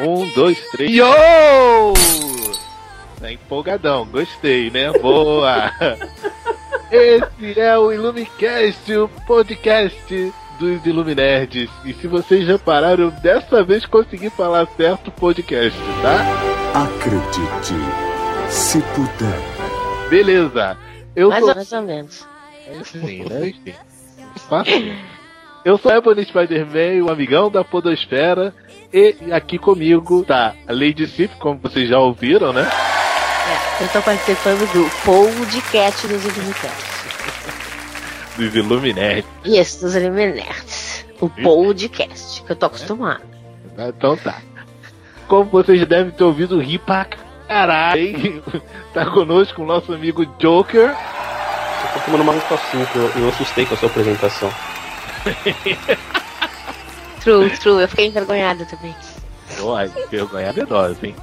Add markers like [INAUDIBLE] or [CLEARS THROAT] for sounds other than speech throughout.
Um, dois, três. Yo! Tá empolgadão, gostei, né? Boa! [LAUGHS] Esse é o Illumicast, o podcast dos Iluminerds. E se vocês repararam, dessa vez consegui falar certo o podcast, tá? Acredite, se puder. Beleza. Eu Mais sou. ou, mais ou menos. Sim, né? Enfim. Fácil. Eu sou Ebony Spider-Man, o amigão da Podosfera. E aqui comigo tá a Lady Sif, como vocês já ouviram, né? É, eu estou participando do podcast dos Illuminati. Dos Illuminati. Isso, dos Illuminati. O podcast, que eu tô acostumado. Então tá. Como vocês devem ter ouvido, rir pra caralho. hein? [LAUGHS] Tá conosco o nosso amigo Joker. Eu tô tomando uma assim, que eu, eu assustei com a sua apresentação. [LAUGHS] True, true, eu fiquei envergonhada também. Ai, vergonha medrosa, hein?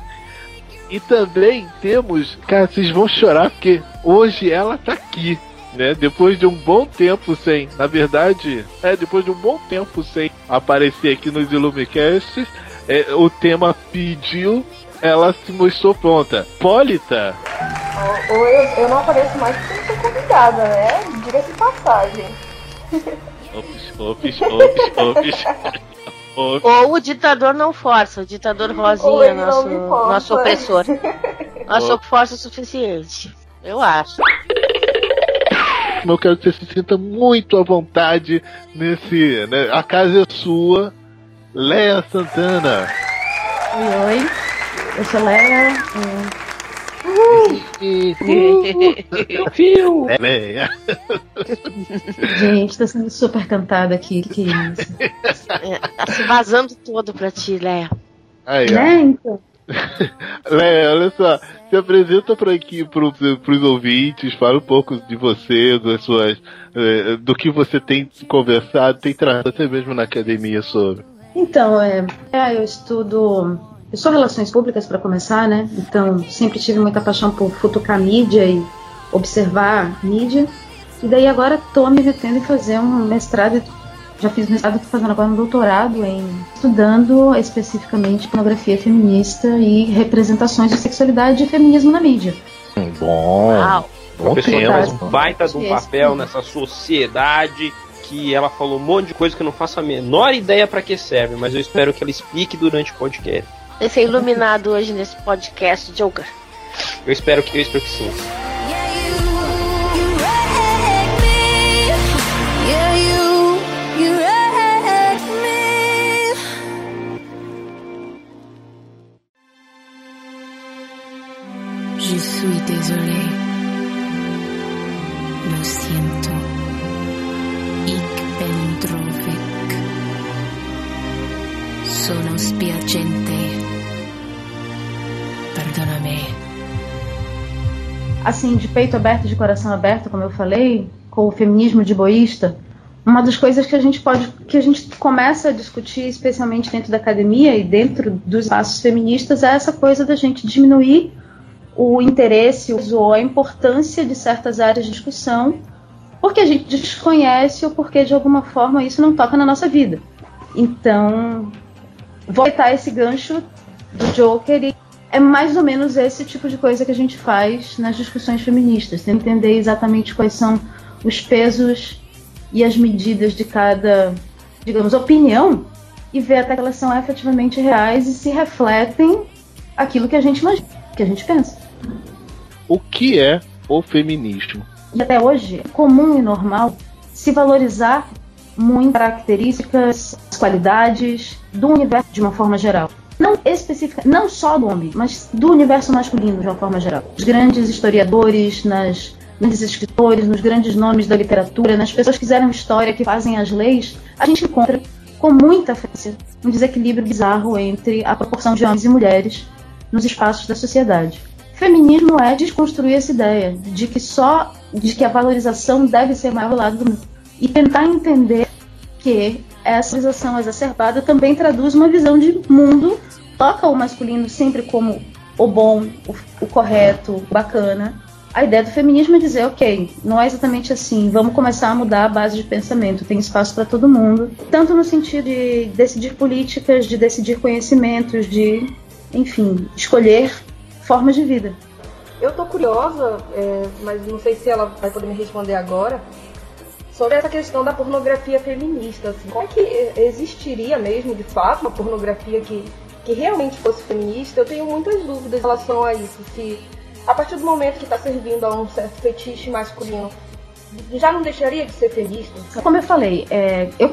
E também temos. Cara, vocês vão chorar porque hoje ela tá aqui. Né? Depois de um bom tempo sem, na verdade, é depois de um bom tempo sem aparecer aqui nos Illumicasts, é, o tema pediu, ela se mostrou pronta. Polita, Ou eu, eu não apareço mais porque eu sou convidada, né? Diga-se de passagem. [LAUGHS] ops, ops, ops, ops, ops. Ou o ditador não força, o ditador Rosinha, nosso, nosso opressor. Nosso Ou- força o suficiente. Eu acho. Eu quero que você se sinta muito à vontade nesse. Né? A casa é sua. Leia Santana. Oi, oi. Eu sou Fio! É. Gente, tá sendo super cantada aqui. Que que é isso? É, tá se vazando todo pra ti, Léa. Aí, né? Então, [LAUGHS] Léa, olha só. Se apresenta para aqui pro, pros ouvintes, fala um pouco de você, das suas. eh, do que você tem conversado, tem tratado até mesmo na academia sobre. então é, é, eu estudo. Eu sou relações públicas para começar, né? Então sempre tive muita paixão por futucar mídia e observar mídia. E daí agora tô me metendo em fazer um mestrado. Já fiz mestrado, tô fazendo agora um doutorado em estudando especificamente pornografia feminista e representações de sexualidade e feminismo na mídia. Bom. Uau. Bom faz um baita de um papel nessa sociedade que ela falou um monte de coisa que eu não faço a menor ideia pra que serve, mas eu espero que ela explique durante o podcast. Vai ser iluminado hoje nesse podcast, Joker. Eu espero que eu espero que sim. Je suis désolé. Lo siento. Ik ben droevig. Sono spiacente. Perdonami. assim, de peito aberto, de coração aberto, como eu falei, com o feminismo de boísta, uma das coisas que a gente pode, que a gente começa a discutir, especialmente dentro da academia e dentro dos espaços feministas, é essa coisa da gente diminuir o interesse ou a importância de certas áreas de discussão, porque a gente desconhece ou porque de alguma forma isso não toca na nossa vida. Então, vou esse gancho do Joker e é mais ou menos esse tipo de coisa que a gente faz nas discussões feministas, entender exatamente quais são os pesos e as medidas de cada, digamos, opinião e ver até que elas são efetivamente reais e se refletem aquilo que a gente imagina, que a gente pensa. O que é o feminismo? E até hoje é comum e normal se valorizar muito características, qualidades do universo de uma forma geral. Não específica, não só do homem, mas do universo masculino de uma forma geral. Os grandes historiadores, nas grandes escritores, nos grandes nomes da literatura, nas pessoas que fizeram história, que fazem as leis, a gente encontra com muita frequência um desequilíbrio bizarro entre a proporção de homens e mulheres nos espaços da sociedade. Feminismo é desconstruir essa ideia de que só de que a valorização deve ser maior do lado do mundo e tentar entender que essa valorização exacerbada também traduz uma visão de mundo, toca o masculino sempre como o bom, o, o correto, o bacana, a ideia do feminismo é dizer, ok, não é exatamente assim, vamos começar a mudar a base de pensamento, tem espaço para todo mundo, tanto no sentido de decidir políticas, de decidir conhecimentos, de, enfim, escolher formas de vida. Eu tô curiosa, é, mas não sei se ela vai poder me responder agora, sobre essa questão da pornografia feminista. Assim. Como é que existiria mesmo, de fato, uma pornografia que, que realmente fosse feminista? Eu tenho muitas dúvidas em relação a isso. Se a partir do momento que está servindo a um certo fetiche masculino, já não deixaria de ser feminista? Como eu falei, é, eu,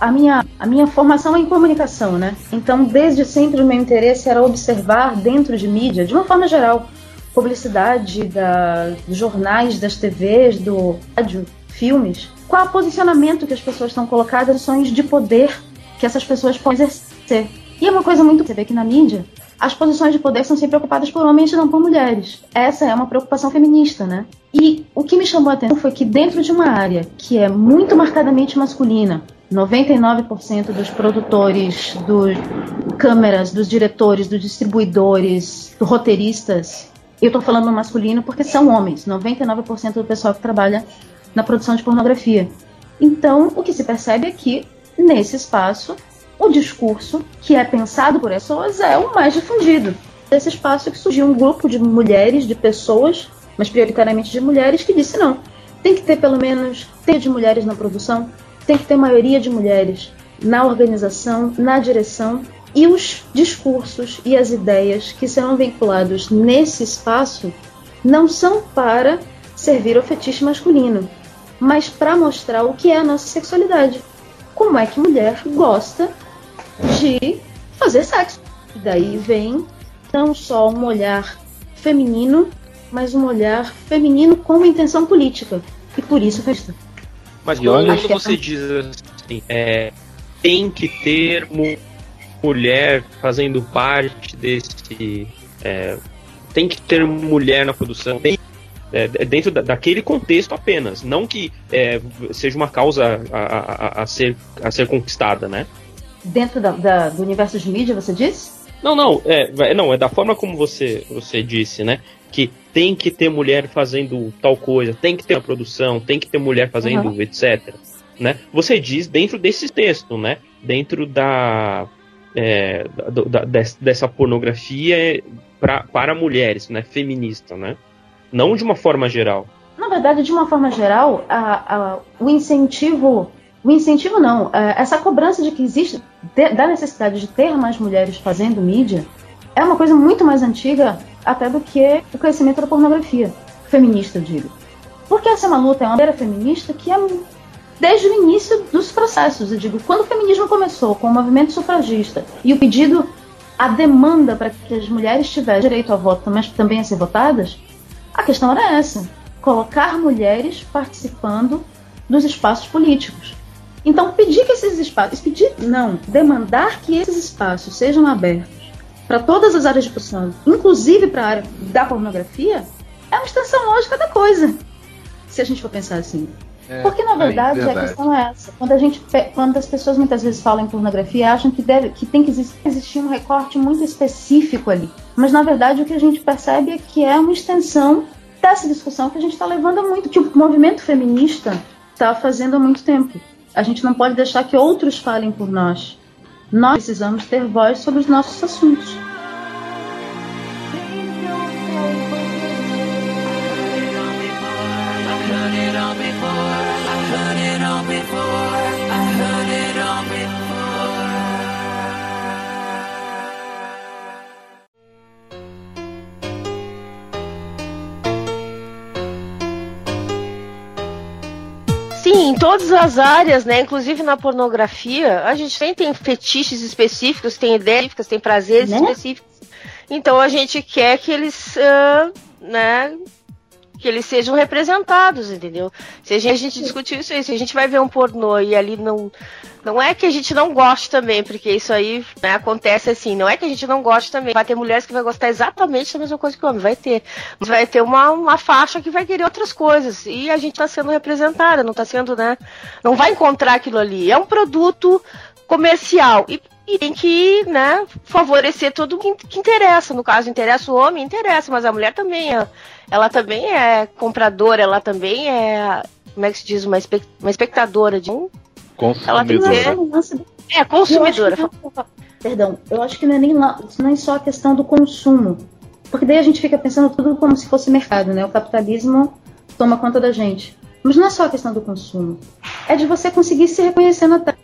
a, minha, a minha formação é em comunicação, né? Então, desde sempre, o meu interesse era observar dentro de mídia, de uma forma geral, publicidade da, dos jornais, das TVs, do rádio, filmes, qual é o posicionamento que as pessoas estão colocadas, ações de poder que essas pessoas podem exercer. E é uma coisa muito. Você vê que na mídia, as posições de poder são sempre ocupadas por homens e não por mulheres. Essa é uma preocupação feminista, né? E o que me chamou a atenção foi que dentro de uma área que é muito marcadamente masculina, 99% dos produtores, dos câmeras, dos diretores, dos distribuidores, dos roteiristas, eu estou falando no masculino porque são homens, 99% do pessoal que trabalha na produção de pornografia. Então, o que se percebe é que nesse espaço o discurso que é pensado por pessoas é o mais difundido. Desse espaço que surgiu um grupo de mulheres, de pessoas, mas prioritariamente de mulheres, que disse não, tem que ter pelo menos ter de mulheres na produção, tem que ter maioria de mulheres na organização, na direção e os discursos e as ideias que serão vinculados nesse espaço não são para servir ao fetiche masculino, mas para mostrar o que é a nossa sexualidade. Como é que mulher gosta de fazer sexo. E daí vem não só um olhar feminino, mas um olhar feminino com intenção política. E por isso festa. Mas quando você diz assim, é, tem que ter mu mulher fazendo parte desse. É, tem que ter mulher na produção. Tem, é, dentro da, daquele contexto apenas. Não que é, seja uma causa a, a, a, ser, a ser conquistada, né? dentro da, da, do universo de mídia, você disse? Não, não, é, não, é da forma como você, você disse, né? Que tem que ter mulher fazendo tal coisa, tem que ter uma produção, tem que ter mulher fazendo uhum. etc. Né? Você diz dentro desse texto, né? Dentro da, é, da, da dessa pornografia pra, para mulheres, né? Feminista, né? Não de uma forma geral. Na verdade, de uma forma geral, a, a, o incentivo o incentivo não, é, essa cobrança de que existe da necessidade de ter mais mulheres fazendo mídia é uma coisa muito mais antiga até do que o crescimento da pornografia feminista, digo. Porque essa é uma luta, é uma bandeira feminista que é desde o início dos processos, eu digo, quando o feminismo começou com o movimento sufragista e o pedido, a demanda para que as mulheres tivessem direito ao voto, mas também a ser votadas, a questão era essa: colocar mulheres participando dos espaços políticos. Então, pedir que esses espaços, pedir não, demandar que esses espaços sejam abertos para todas as áreas de produção, inclusive para a área da pornografia, é uma extensão lógica da coisa. Se a gente for pensar assim. É, Porque na verdade, aí, verdade, a questão é essa. Quando, a gente, quando as pessoas muitas vezes falam em pornografia, acham que, deve, que tem que existir, um recorte muito específico ali. Mas na verdade o que a gente percebe é que é uma extensão dessa discussão que a gente está levando muito, que o movimento feminista está fazendo há muito tempo. A gente não pode deixar que outros falem por nós. Nós precisamos ter voz sobre os nossos assuntos. em todas as áreas, né? Inclusive na pornografia, a gente tem, tem fetiches específicos, tem ideias específicas, tem prazeres né? específicos. Então a gente quer que eles, uh, né, que eles sejam representados, entendeu? Se a gente, a gente discutiu isso aí, se a gente vai ver um pornô e ali não. Não é que a gente não goste também, porque isso aí né, acontece assim. Não é que a gente não goste também. Vai ter mulheres que vai gostar exatamente da mesma coisa que o homem. Vai ter. Mas vai ter uma, uma faixa que vai querer outras coisas. E a gente está sendo representada, não está sendo, né? Não vai encontrar aquilo ali. É um produto comercial. E, e tem que, né, favorecer todo mundo que interessa. No caso, interessa o homem, interessa, mas a mulher também é. Ela também é compradora, ela também é. Como é que se diz? Uma, espe- uma espectadora de um. Ela tem que É um lance do- É, consumidora. Eu que perdão, eu acho que não é nem, lá- nem só a questão do consumo. Porque daí a gente fica pensando tudo como se fosse mercado, né? O capitalismo toma conta da gente. Mas não é só a questão do consumo. É de você conseguir se reconhecer na tela.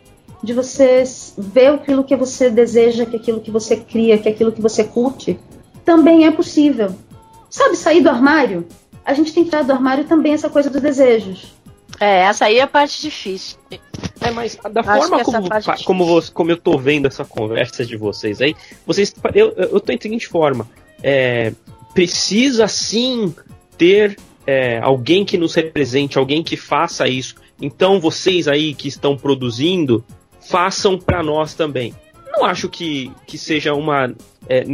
De você ver aquilo que você deseja, que aquilo que você cria, que aquilo que você curte, também é possível. Sabe, sair do armário? A gente tem que tirar do armário também essa coisa dos desejos. É, essa aí é a parte difícil. É, mas da Acho forma como, parte- fa- como, você- como eu tô vendo essa conversa de vocês aí, vocês. Eu, eu tô em seguinte forma. É, precisa sim ter é, alguém que nos represente, alguém que faça isso. Então vocês aí que estão produzindo, façam para nós também. Não acho que, que seja uma. é,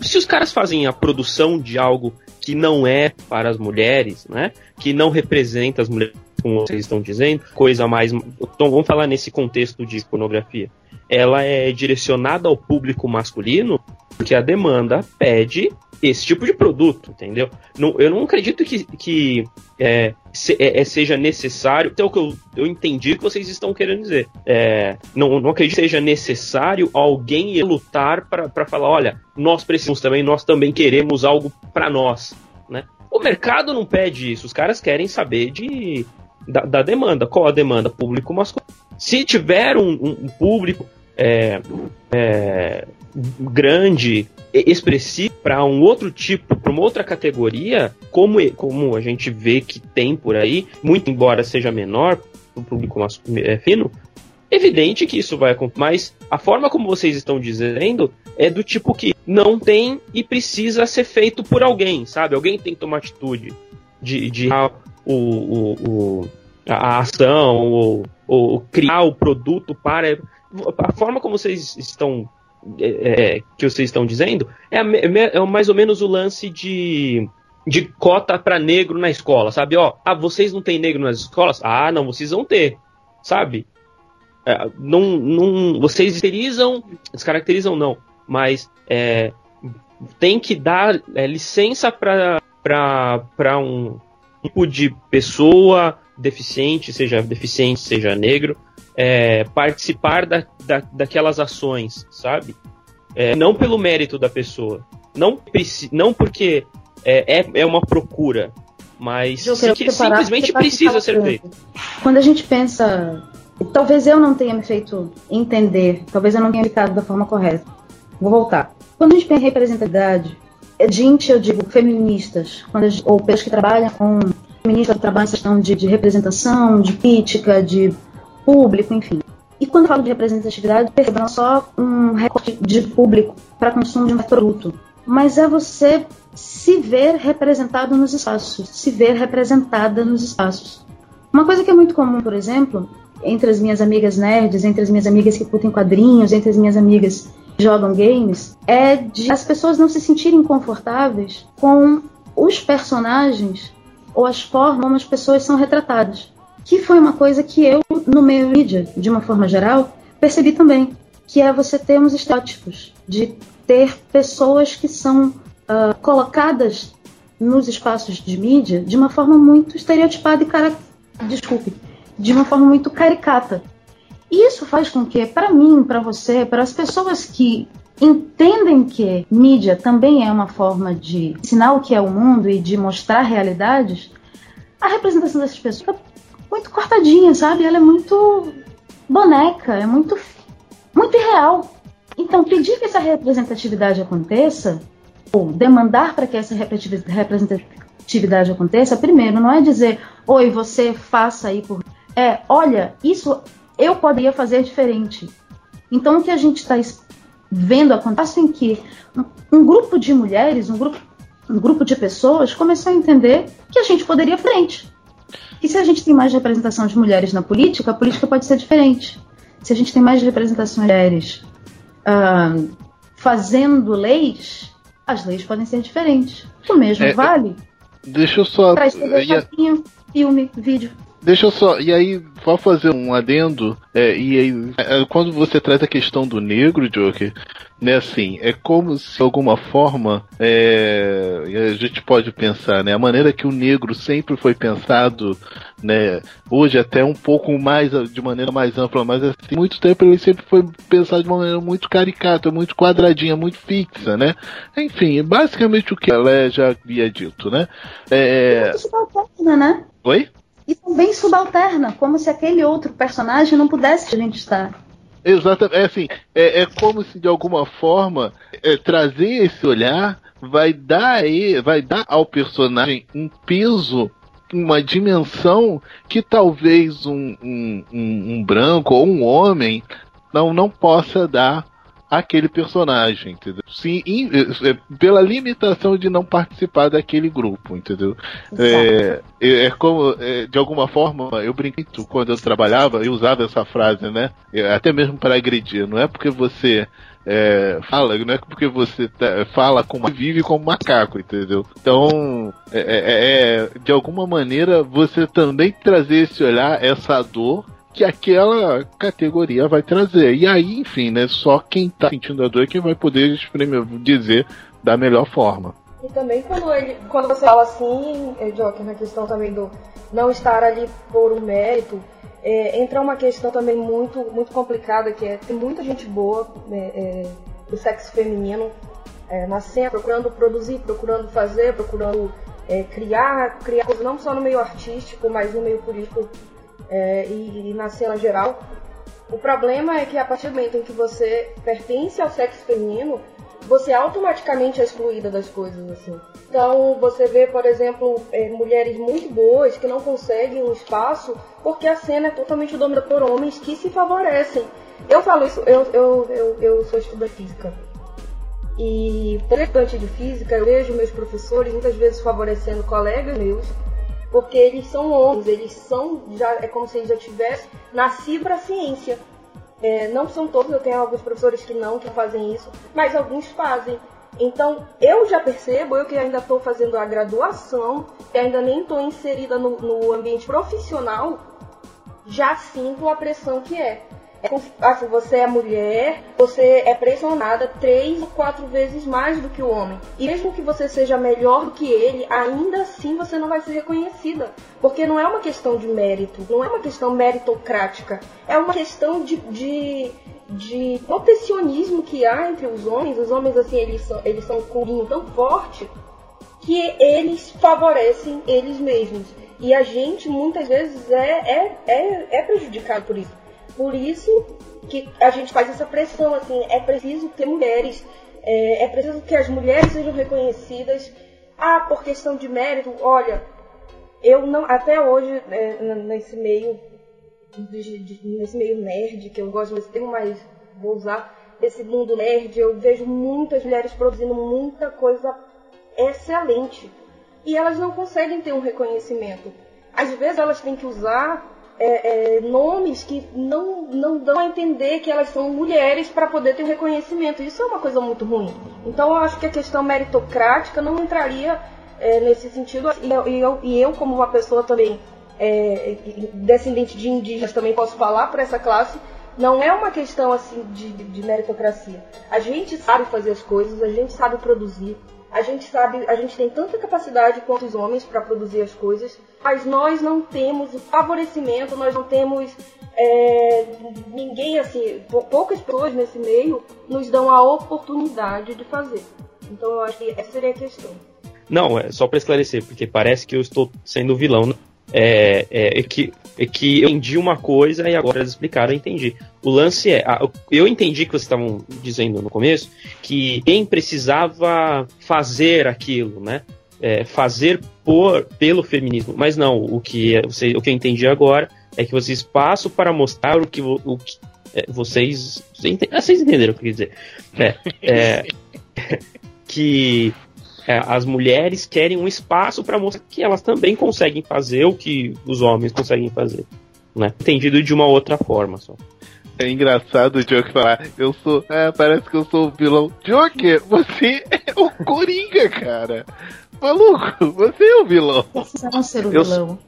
se os caras fazem a produção de algo que não é para as mulheres, né? Que não representa as mulheres, como vocês estão dizendo, coisa mais. Então vamos falar nesse contexto de pornografia. Ela é direcionada ao público masculino porque a demanda pede esse tipo de produto, entendeu? Não, eu não acredito que, que é, se- é, é, seja necessário. Então, o que eu, eu entendi que vocês estão querendo dizer. É, não, não acredito que seja necessário alguém lutar para falar: olha, nós precisamos também, nós também queremos algo para nós. Né? O mercado não pede isso, os caras querem saber de, da, da demanda. Qual a demanda? Público masculino. Se tiver um, um- público é, é, grande, expressivo para um outro tipo, para uma outra categoria, como, como a gente vê que tem por aí, muito embora seja menor o público é, fino, evidente que isso vai acontecer. Mas a forma como vocês estão dizendo é do tipo que não tem e precisa ser feito por alguém, sabe? Alguém tem que tomar atitude de, de o, o, o- a ação ou, ou criar o produto para a forma como vocês estão é, é, que vocês estão dizendo é, me- é mais ou menos o lance de de cota para negro na escola, sabe? Ó, ah, vocês não têm negro nas escolas? Ah, não, vocês vão ter, sabe? É, não, não, vocês descaracterizam, descaracterizam não, mas é, tem que dar é, licença para um tipo de pessoa deficiente, seja deficiente, seja negro, é, participar da, da, daquelas ações, sabe? É, não pelo mérito da pessoa, não, não porque é, é, é uma procura, mas Eu se quero que separar- simplesmente precisa ser feito. Quando a gente pensa. Talvez eu não tenha me feito entender, talvez eu não tenha explicado da forma correta. Vou voltar. Quando a gente pensa em representatividade, é gente, eu digo, feministas, gente- ou pessoas que trabalham com feministas que trabalham em questão de, de representação, de crítica, de público, enfim. E quando eu falo de representatividade, perceba não é só um recorte de público para consumo de um produto, mas é você se ver representado nos espaços, se ver representada nos espaços. Uma coisa que é muito comum, por exemplo, entre as minhas amigas nerds, entre as minhas amigas que curtem quadrinhos, entre as minhas amigas que jogam games, é de as pessoas não se sentirem confortáveis com os personagens ou as formas como as pessoas são retratadas. Que foi uma coisa que eu, no meio mídia, de uma forma geral, percebi também. Que é você ter uns estereótipos, de ter pessoas que são ah, colocadas nos espaços de mídia de uma forma muito estereotipada e cara... desculpe, de uma forma muito caricata. E isso faz com que, para mim, para você, para as pessoas que entendem que mídia também é uma forma de ensinar o que é o mundo e de mostrar realidades, a representação dessas pessoas muito cortadinha, sabe? Ela é muito boneca, é muito, muito irreal. Então, pedir que essa representatividade aconteça, ou demandar para que essa representatividade aconteça, primeiro, não é dizer, oi, você faça aí por é: olha, isso eu poderia fazer diferente. Então, o que a gente está vendo acontece em que um, um grupo de mulheres, um grupo, um grupo de pessoas começou a entender que a gente poderia frente. E se a gente tem mais representação de mulheres na política, a política pode ser diferente. Se a gente tem mais representação de mulheres uh, fazendo leis, as leis podem ser diferentes. O mesmo É, vale Deixa eu só. escrever ia- filme, vídeo. Deixa eu só. E aí, vou fazer um adendo. é, e aí, é, quando você traz a questão do negro, Joker, né, assim, é como se de alguma forma. É, a gente pode pensar, né? A maneira que o negro sempre foi pensado, né? Hoje até um pouco mais, de maneira mais ampla, mas assim, muito tempo ele sempre foi pensado de uma maneira muito caricata, muito quadradinha, muito fixa, né? Enfim, basicamente o que ela já havia dito, né? É... Muito subalterna, né? Oi? E também subalterna, como se aquele outro personagem não pudesse a gente estar. Exatamente, é assim, é, é como se de alguma forma é, trazer esse olhar vai dar, a ele- vai dar ao personagem um peso, uma dimensão que talvez um, um, um, um branco ou um homem não, não possa dar àquele personagem, entendeu? Sim, in- é, é, pela limitação de não participar daquele grupo, entendeu? É, é, é como, é, de alguma forma, eu brinquei quando eu trabalhava, eu usava essa frase, né? Até mesmo para agredir. Não é porque você é, fala, não é porque você tá- fala como vive como macaco, entendeu? Então, é, é- é, de alguma maneira, você também trazer esse olhar, essa dor que aquela categoria vai trazer. E aí, enfim, né? Só quem tá sentindo a dor é quem vai poder dizer da melhor forma. E também quando, ele, quando você fala assim, eh, Joker, na questão também do não estar ali por um mérito, é, entra uma questão também muito, muito complicada, que é tem muita gente boa né, é, do sexo feminino é, na cena, procurando produzir, procurando fazer, procurando é, criar, criar coisas não só no meio artístico, mas no meio político é, e, e na cena geral. O problema é que a partir do momento em que você pertence ao sexo feminino, você automaticamente é excluída das coisas, assim. Então, você vê, por exemplo, eh, mulheres muito boas que não conseguem um espaço porque a cena é totalmente dominada por homens que se favorecem. Eu falo isso, eu, eu, eu, eu sou estudante de física. E, por de física, eu vejo meus professores muitas vezes favorecendo colegas meus porque eles são homens, eles são, já, é como se eles já tivessem nascido para a ciência. É, não são todos, eu tenho alguns professores que não, que fazem isso, mas alguns fazem. Então, eu já percebo, eu que ainda estou fazendo a graduação, e ainda nem estou inserida no, no ambiente profissional, já sinto a pressão que é. É assim, você é mulher, você é pressionada três ou quatro vezes mais do que o homem. E mesmo que você seja melhor do que ele, ainda assim você não vai ser reconhecida. Porque não é uma questão de mérito, não é uma questão meritocrática. É uma questão de, de, de protecionismo que há entre os homens. Os homens, assim, eles são, eles são um tão forte que eles favorecem eles mesmos. E a gente muitas vezes é, é, é, é prejudicado por isso. Por isso que a gente faz essa pressão, assim, é preciso ter mulheres, é, é preciso que as mulheres sejam reconhecidas. Ah, por questão de mérito, olha, eu não, até hoje, é, nesse meio, nesse meio nerd, que eu gosto desse termo, mas vou usar, esse mundo nerd, eu vejo muitas mulheres produzindo muita coisa excelente. E elas não conseguem ter um reconhecimento. Às vezes elas têm que usar é, é, nomes que não, não dão a entender que elas são mulheres para poder ter reconhecimento. Isso é uma coisa muito ruim. Então eu acho que a questão meritocrática não entraria é, nesse sentido. E eu, e eu, e eu, como uma pessoa também é, descendente de indígenas, também posso falar para essa classe. Não é uma questão assim de, de meritocracia. A gente sabe fazer as coisas, a gente sabe produzir, a gente sabe, a gente tem tanta capacidade quanto os homens para produzir as coisas, mas nós não temos o favorecimento, nós não temos é, ninguém assim, pou- poucas pessoas nesse meio nos dão a oportunidade de fazer. Então eu acho que essa seria a questão. Não, é só pra esclarecer, porque parece que eu estou sendo vilão. né? É, é, é que, é que eu entendi uma coisa e agora eles explicaram, eu entendi. O lance é, eu entendi que vocês estavam dizendo no começo que quem precisava fazer aquilo, né? É, fazer por, pelo feminismo. Mas não, o que, é- você- o que eu entendi agora é que vocês passam para mostrar o que, o que é, vocês. Vocês ente- vocês entenderam o que eu quis dizer. É, é, [LAUGHS] que é, as mulheres querem um espaço para mostrar que elas também conseguem fazer o que os homens conseguem fazer. Né? Entendido de uma outra forma só. É engraçado o Joker falar, eu sou. É, parece que eu sou o vilão. Joker, você [LAUGHS] é o Coringa, cara. Maluco, você é o vilão. Precisaram ser o Eu- vilão.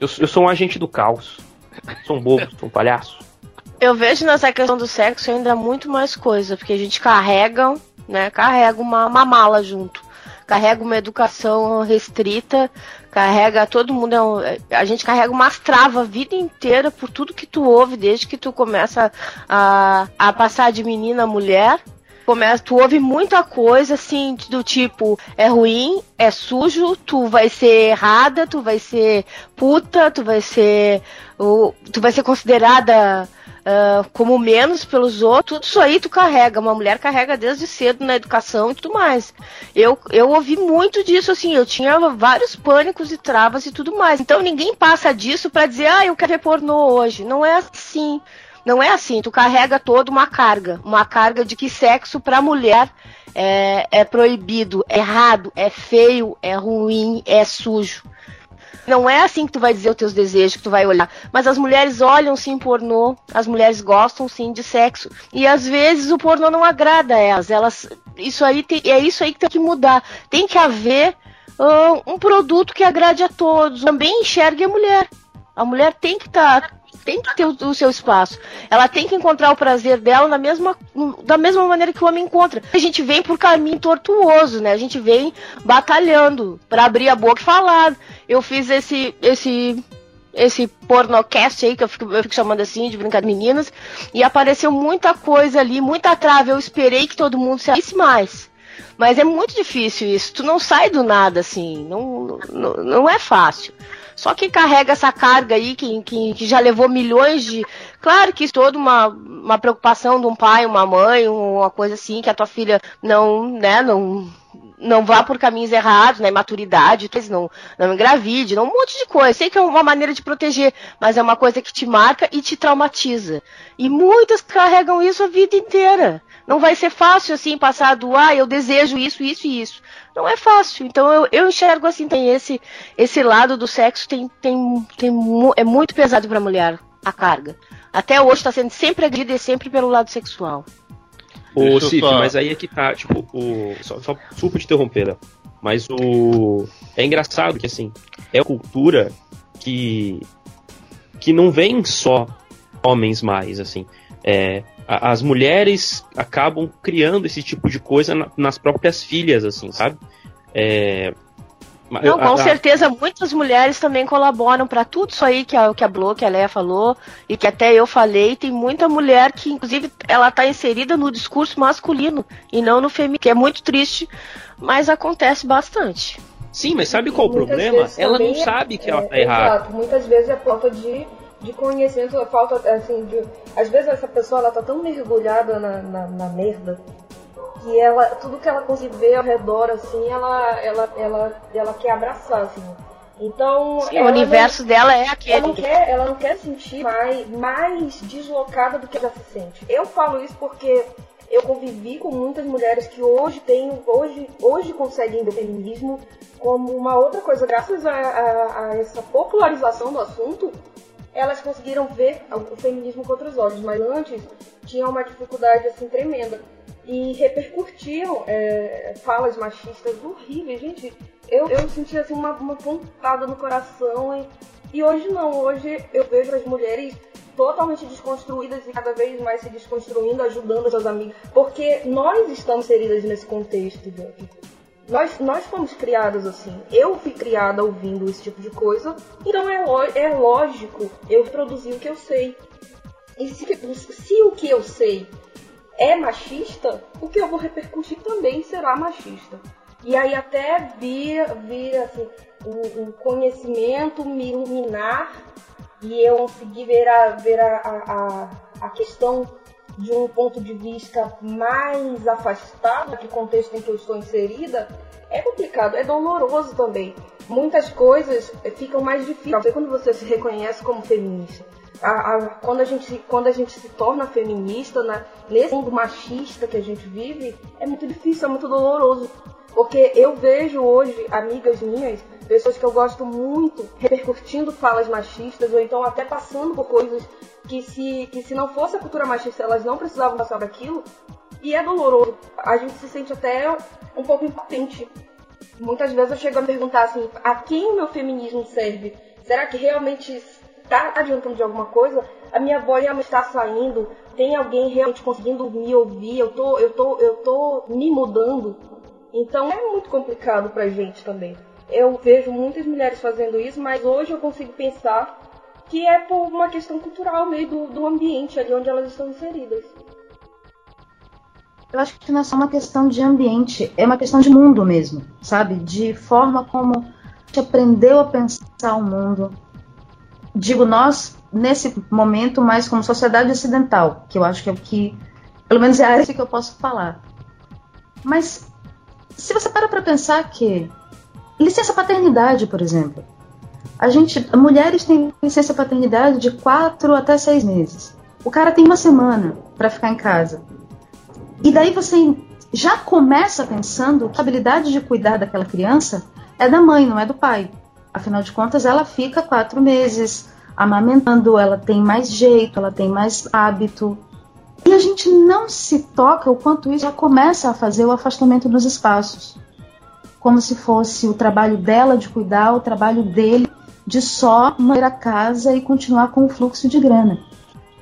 Eu, eu sou um agente do caos. Sou um bobo, sou um palhaço. Eu vejo nessa questão do sexo ainda muito mais coisa, porque a gente carrega, né? Carrega uma, uma mala junto. Carrega uma educação restrita, carrega todo mundo. é um- a gente carrega umas travas a vida inteira por tudo que tu ouve, desde que tu começa a, a passar de menina a mulher. Começa, tu ouve muita coisa assim, do tipo, é ruim, é sujo, tu vai ser errada, tu vai ser puta, tu vai ser. tu vai ser considerada ah, como menos pelos outros, tudo isso aí tu carrega. Uma mulher carrega desde cedo na educação e tudo mais. Eu, eu ouvi muito disso, assim, eu tinha vários pânicos e travas e tudo mais. Então ninguém passa disso pra dizer, ah, eu quero ver pornô hoje. Não é assim. Não é assim, tu carrega toda uma carga, uma carga de que sexo pra mulher é, é proibido, é errado, é feio, é ruim, é sujo. Não é assim que tu vai dizer os teus desejos, que tu vai olhar. Mas as mulheres olham sim pornô, as mulheres gostam sim de sexo. E às vezes o pornô não agrada a elas. elas isso aí tem- é isso aí que tem que mudar. Tem que haver ah, um produto que agrade a todos. Também enxergue a mulher. A mulher tem que estar. Tem que ter o, o seu espaço. Ela tem que encontrar o prazer dela na mesma, da mesma maneira que o homem encontra. A gente vem por caminho tortuoso, né? A gente vem batalhando para abrir a boca e falar. Eu fiz esse esse esse pornocast aí, que eu fico, eu fico chamando assim, de brincar de meninas, e apareceu muita coisa ali, muita trave. Eu esperei que todo mundo se abrisse mais. Mas é muito difícil isso. Tu não sai do nada, assim. Não, não, não é fácil. Só que carrega essa carga aí, que, que, que já levou milhões de. Claro que isso toda uma, uma preocupação de um pai, uma mãe, uma coisa assim, que a tua filha não, né, não, não vá por caminhos errados, né, maturidade, não, não engravide, não, um monte de coisa. Sei que é uma maneira de proteger, mas é uma coisa que te marca e te traumatiza. E muitas carregam isso a vida inteira. Não vai ser fácil assim passar do ah, eu desejo isso, isso e isso. Não é fácil. Então eu, eu enxergo assim, tem esse esse lado do sexo tem tem, tem é muito pesado para a mulher a carga. Até hoje está sendo sempre agredida e sempre pelo lado sexual. Ô, Cif, só- mas aí é que tá, tipo, o. Só, só desculpa te interromper, Léo. Mas o. É engraçado que, assim, é a cultura que. que não vem só homens mais, assim. É, a- as mulheres acabam criando esse tipo de coisa na- nas próprias filhas, assim, sabe? É. Não, com a- certeza muitas mulheres também colaboram para tudo isso aí que a, que a Blo, que a Leia falou e que até eu falei. Tem muita mulher que, inclusive, ela tá inserida no discurso masculino e não no feminino, que é muito triste, mas acontece bastante. Sim, mas sabe qual o Muitas problema? Ela não é- sabe que ela é, tá errada. Exato, muitas vezes é falta de, de conhecimento, falta, assim, de. Às vezes essa pessoa ela tá tão mergulhada na, na, na merda que ela, tudo que ela consegue ver ao redor, assim, ela, ela, ela, ela quer abraçar, assim. Então. Sim, ela o universo não- dela é ela aquele. não quer, ela não quer sentir mais, mais deslocada do que ela se sente. Eu falo isso porque eu convivi com muitas mulheres que hoje têm, hoje, hoje conseguem ver o feminismo como uma outra coisa. Graças a, a- a essa popularização do assunto, elas conseguiram ver o feminismo com outros olhos, mas antes tinha uma dificuldade assim tremenda. E repercutiam é, falas machistas horríveis, gente. Eu, eu senti assim uma, uma pontada no coração e, e hoje não, hoje eu vejo as mulheres totalmente desconstruídas e cada vez mais se desconstruindo, ajudando as suas amigas, porque nós estamos inseridas nesse contexto, gente. Nós, nós fomos criadas assim. Eu fui criada ouvindo esse tipo de coisa, então é, é lógico eu produzir o que eu sei. E se, se o que eu sei é machista, o que eu vou repercutir também será machista. E aí até vir, vir assim, o, o conhecimento me iluminar e eu conseguir ver a, ver a, a, a questão de um ponto de vista mais afastado do contexto em que eu estou inserida, é complicado, é doloroso também. muitas coisas ficam mais difíceis quando você se reconhece como feminista. A, a, quando, a gente, quando a gente se torna feminista, né, nesse mundo machista que a gente vive, é muito difícil, é muito doloroso. Porque eu vejo hoje amigas minhas, pessoas que eu gosto muito, repercutindo falas machistas, ou então até passando por coisas que se, que se não fosse a cultura machista elas não precisavam passar por aquilo. E é doloroso. A gente se sente até um pouco impotente. Muitas vezes eu chego a me perguntar assim, a quem o meu feminismo serve? Será que realmente está adiantando de alguma coisa? A minha voz realmente está saindo? Tem alguém realmente conseguindo me ouvir? Eu tô, eu tô, eu tô me mudando? Então é muito complicado pra gente também. Eu vejo muitas mulheres fazendo isso, mas hoje eu consigo pensar que é por uma questão cultural meio do, do ambiente ali onde elas estão inseridas. Eu acho que não é só uma questão de ambiente, é uma questão de mundo mesmo, sabe? De forma como a gente aprendeu a pensar o mundo. Digo nós, nesse momento, mais como sociedade ocidental, que eu acho que é o que, pelo menos é a área que eu posso falar. Mas se você para para pensar que licença paternidade, por exemplo, a gente, mulheres têm licença paternidade de quatro até seis meses. O cara tem uma semana para ficar em casa. E daí você já começa pensando que a habilidade de cuidar daquela criança é da mãe, não é do pai. Afinal de contas, ela fica quatro meses amamentando, ela tem mais jeito, ela tem mais hábito. E a gente não se toca o quanto isso já começa a fazer o afastamento dos espaços. Como se fosse o trabalho dela de cuidar, o trabalho dele de só manter a casa e continuar com o fluxo de grana.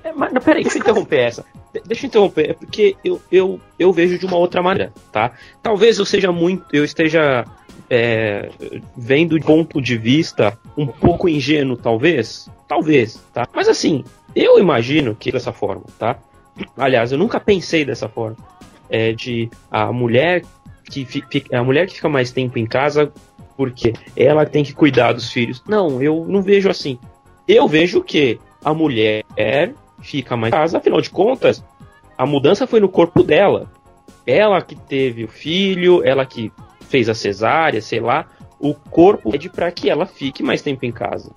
É, mas, não, peraí, deixa eu interromper essa. deixa eu interromper, é porque eu, eu, eu vejo de uma outra maneira, tá? Talvez eu seja muito. Eu esteja é, vendo de ponto de vista um pouco ingênuo, talvez. Talvez, tá? Mas assim, eu imagino que dessa forma, tá? Aliás, eu nunca pensei dessa forma. É de a mulher que fica, a mulher que fica mais tempo em casa porque ela tem que cuidar dos filhos. Não, eu não vejo assim. Eu vejo que a mulher fica mais em casa, afinal de contas, a mudança foi no corpo dela. Ela que teve o filho, ela que fez a cesárea, sei lá, o corpo pede para que ela fique mais tempo em casa.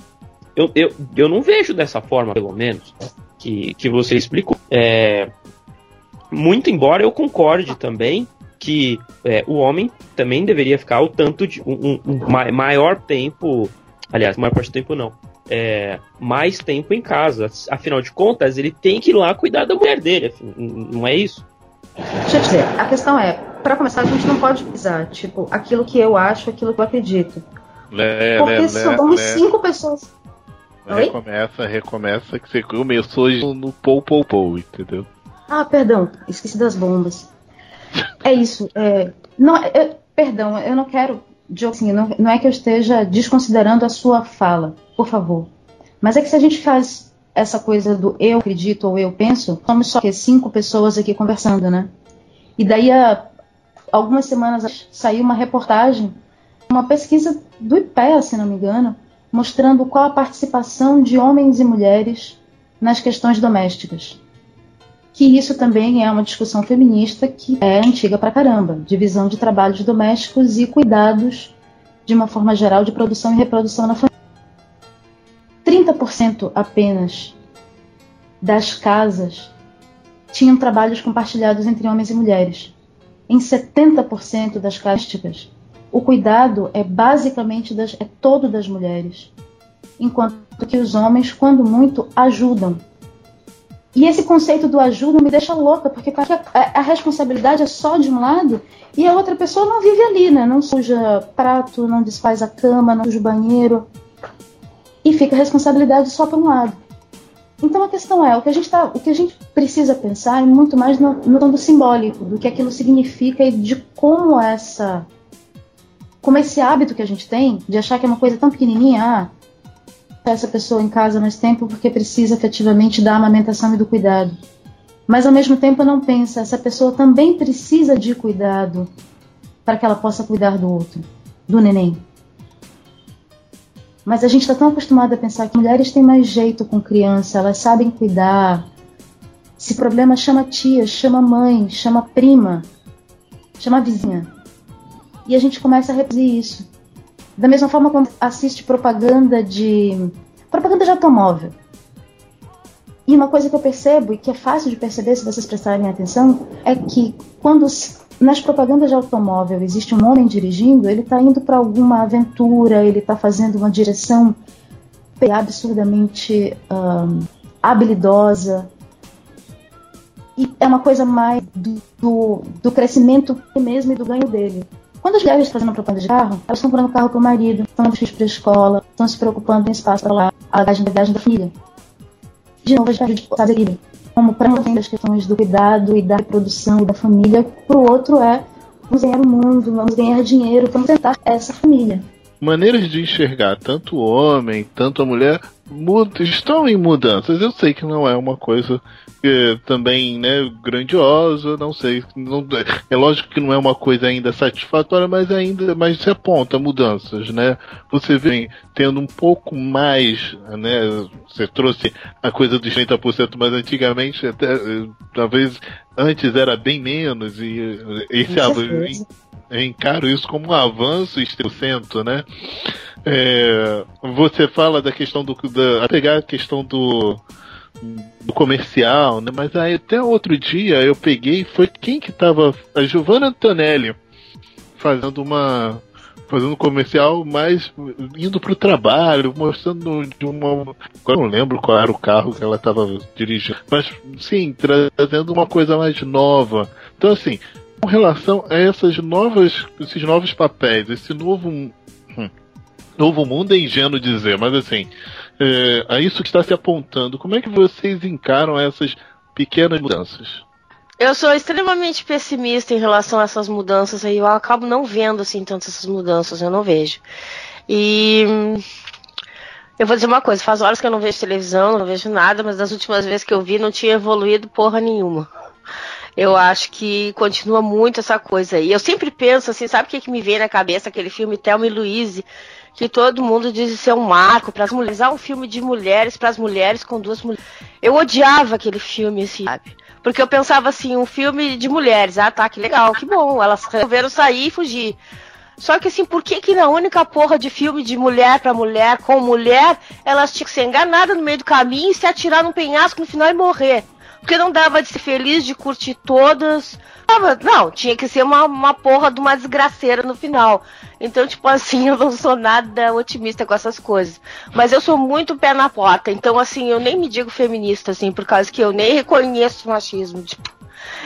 Eu, eu, eu não vejo dessa forma, pelo menos, que, que você explicou. É, muito embora eu concorde também que é, o homem também deveria ficar o tanto de um, um, um maior tempo, aliás, maior parte do tempo não, é, mais tempo em casa. Afinal de contas, ele tem que ir lá cuidar da mulher dele, não é isso? Deixa eu dizer, a questão é, para começar, a gente não pode pisar, tipo, aquilo que eu acho, aquilo que eu acredito. Lé, Porque lé, somos lé, cinco pessoas. Oi? Recomeça, recomeça que você começou no pou, pou, pou, entendeu? Ah, perdão, esqueci das bombas. É isso. É, não, é, perdão, eu não quero. Assim, não, não é que eu esteja desconsiderando a sua fala, por favor. Mas é que se a gente faz essa coisa do eu acredito ou eu penso, somos só que cinco pessoas aqui conversando, né? E daí, há algumas semanas, saiu uma reportagem, uma pesquisa do IPEA, se não me engano, mostrando qual a participação de homens e mulheres nas questões domésticas que isso também é uma discussão feminista que é antiga pra caramba. Divisão de trabalhos domésticos e cuidados, de uma forma geral, de produção e reprodução na família. 30% apenas das casas tinham trabalhos compartilhados entre homens e mulheres. Em 70% das casas, o cuidado é basicamente das, é todo das mulheres, enquanto que os homens, quando muito, ajudam e esse conceito do ajuda me deixa louca, porque a, a, responsabilidade é só de um lado e a outra pessoa não vive ali, né? Não suja prato, não desfaz a cama, não suja o banheiro. E fica a responsabilidade só para um lado. Então a questão é, o que a gente, tá, o que a gente precisa pensar é muito mais no, do simbólico, do que aquilo significa e de como essa como esse hábito que a gente tem de achar que é uma coisa tão pequenininha, ah, essa pessoa em casa mais tempo porque precisa efetivamente da amamentação e do cuidado. Mas ao mesmo tempo não pensa, essa pessoa também precisa de cuidado para que ela possa cuidar do outro, do neném. Mas a gente está tão acostumado a pensar que mulheres têm mais jeito com criança, elas sabem cuidar. Se problema, chama tia, chama mãe, chama prima, chama vizinha. E a gente começa a reproduzir isso. Da mesma forma como assiste propaganda de propaganda de automóvel. E uma coisa que eu percebo e que é fácil de perceber se vocês prestarem atenção é que quando nas propagandas de automóvel existe um homem dirigindo, ele está indo para alguma aventura, ele está fazendo uma direção absurdamente um, habilidosa. E é uma coisa mais do, do, do crescimento mesmo e do ganho dele. Quando as mulheres estão fazendo propaganda de carro, elas estão comprando carro para o marido, estão filhos para a escola, estão se preocupando em espaço para lá, a bagagem da viagem da família. De novo, a gente pode equilíbrio. Como para um as questões do cuidado e da reprodução e da família, para o outro é vamos ganhar o mundo, vamos ganhar dinheiro, vamos tentar essa família maneiras de enxergar tanto o homem, tanto a mulher, estão em mudanças. Eu sei que não é uma coisa é, também né, grandiosa, não sei. Não, é lógico que não é uma coisa ainda satisfatória, mas ainda mas se aponta mudanças, né? Você vem tendo um pouco mais, né? Você trouxe a coisa dos 30%, mas antigamente até talvez antes era bem menos e esse [LAUGHS] eu encaro isso como um avanço estremecento, né? É, você fala da questão do. Da, pegar a questão do. do comercial, né? Mas aí até outro dia eu peguei, foi quem que tava. A Giovanna Antonelli fazendo uma. Fazendo comercial, mas indo pro trabalho, mostrando de uma. Agora não lembro qual era o carro que ela estava dirigindo. Mas sim, trazendo uma coisa mais nova. Então assim, com relação a essas novas, esses novos papéis, esse novo hum, novo mundo é ingênuo dizer, mas assim, é, a isso que está se apontando, como é que vocês encaram essas pequenas mudanças? Eu sou extremamente pessimista em relação a essas mudanças aí. Eu acabo não vendo assim tantas essas mudanças, eu não vejo. E eu vou dizer uma coisa, faz horas que eu não vejo televisão, não vejo nada, mas das últimas vezes que eu vi não tinha evoluído porra nenhuma. Eu acho que continua muito essa coisa aí. Eu sempre penso assim, sabe o que, que me vem na cabeça aquele filme Thelma e Louise, que todo mundo diz ser um marco para as mulheres, ah, um filme de mulheres para as mulheres com duas mulheres. Eu odiava aquele filme, assim, sabe? Porque eu pensava assim, um filme de mulheres, ah, tá, que legal, que bom, elas resolveram sair e fugir. Só que assim, por que que na única porra de filme de mulher para mulher com mulher, elas tinham que ser enganadas no meio do caminho e se atirar num penhasco no final e morrer? Porque não dava de ser feliz, de curtir todas. Não, tinha que ser uma, uma porra de uma desgraceira no final. Então, tipo assim, [LAUGHS] eu não sou nada otimista com essas coisas. Mas eu sou muito pé na porta. Então, assim, eu nem me digo feminista, assim, por causa que eu nem reconheço machismo. Tipo,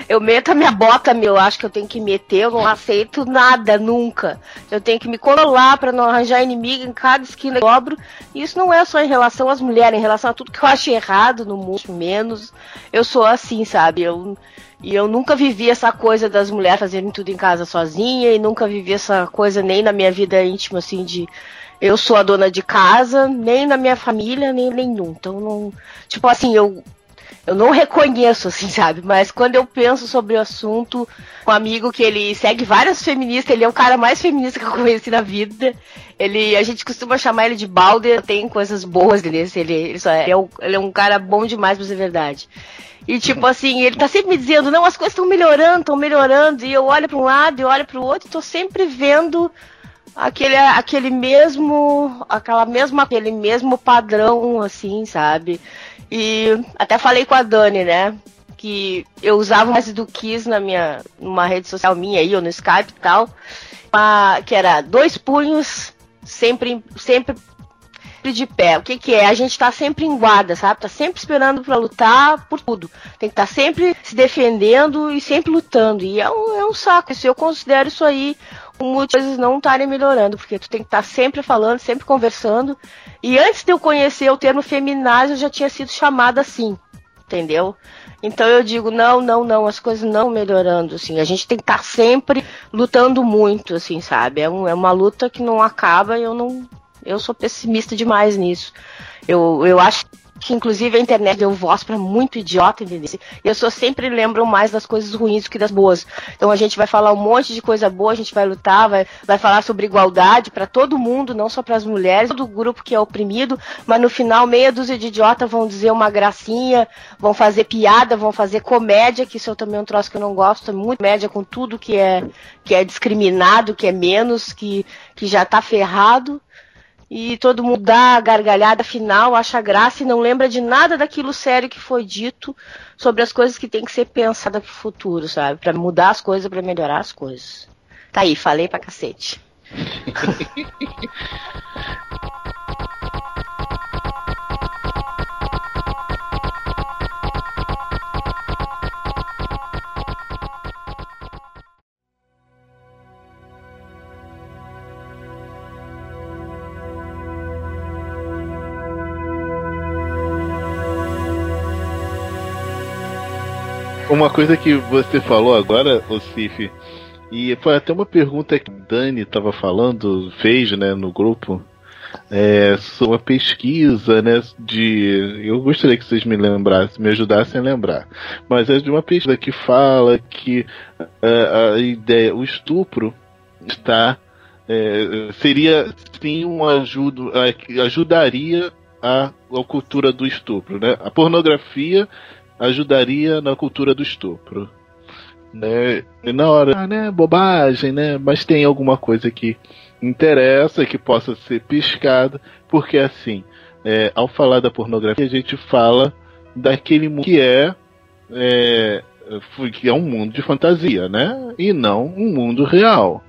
eu meto a minha bota, meu, acho que eu tenho que meter, eu não aceito nada, nunca. Eu tenho que me controlar para não arranjar inimigo em cada esquina que dobro. E isso não é só em relação às mulheres, em relação a tudo que eu acho errado no mundo, menos. Eu sou assim, sabe? Eu, e eu nunca vivi essa coisa das mulheres fazerem tudo em casa sozinha, e nunca vivi essa coisa nem na minha vida íntima, assim, de eu sou a dona de casa, nem na minha família, nem nenhum. Então, não. Tipo assim, eu eu não reconheço, assim, [LAUGHS] sabe? Mas quando eu penso sobre o assunto, um amigo que ele segue várias feministas, ele é o cara mais feminista que eu conheci na vida. Ele, a gente costuma chamar ele de Balder, tem coisas boas nesse, ele, ele, só é, ele, é um, ele é um cara bom demais pra ser verdade. E tipo [LAUGHS] assim, ele tá sempre me dizendo, não, as coisas estão melhorando, estão melhorando, e eu olho para um lado e olho para o outro e tô sempre vendo aquele, aquele mesmo, aquela mesma, aquele mesmo padrão, assim, sabe? E até falei com a Dani, né? Que eu usava mais do Kiss na minha, numa rede social minha aí, ou no Skype e tal. Uma, que era dois punhos, sempre, sempre de pé. O que, que é? A gente tá sempre em guarda, sabe? Tá sempre esperando para lutar por tudo. Tem que estar tá sempre se defendendo e sempre lutando. E é um, é um saco. Isso eu considero isso aí muitas coisas não estarem melhorando, porque tu tem que estar sempre falando, sempre conversando. E antes de eu conhecer o termo feminaz, eu já tinha sido chamada assim, entendeu? Então eu digo, não, não, não, as coisas não melhorando, assim. A gente tem que estar sempre lutando muito, assim, sabe? É, um, é uma luta que não acaba e eu não. Eu sou pessimista demais nisso. Eu, eu acho inclusive a internet deu voz para muito idiota, entendeu? E eu só sempre lembro mais das coisas ruins do que das boas. Então a gente vai falar um monte de coisa boa, a gente vai lutar, vai, vai falar sobre igualdade para todo mundo, não só para as mulheres, todo grupo que é oprimido, mas no final meia dúzia de idiota vão dizer uma gracinha, vão fazer piada, vão fazer comédia, que isso eu também é um troço que eu não gosto, muito média com tudo que é que é discriminado, que é menos, que que já tá ferrado e todo mundo dá a gargalhada final, acha graça e não lembra de nada daquilo sério que foi dito sobre as coisas que tem que ser pensadas pro futuro, sabe? Para mudar as coisas, para melhorar as coisas. Tá aí, falei pra cacete. [LAUGHS] Uma coisa que você falou agora, o Cif, e foi até uma pergunta que Dani estava falando, fez, né, no grupo, é, sobre uma pesquisa, né, de, eu gostaria que vocês me lembrassem, me ajudassem a lembrar, mas é de uma pesquisa que fala que uh, a ideia, o estupro está, é, seria sim um ajudo, ajudaria a, a cultura do estupro, né, a pornografia ajudaria na cultura do estupro. Né? E na hora, ah, né, bobagem, né? Mas tem alguma coisa que interessa, que possa ser piscada, porque assim, é, ao falar da pornografia, a gente fala daquele mundo que é, é, que é um mundo de fantasia, né? E não um mundo real.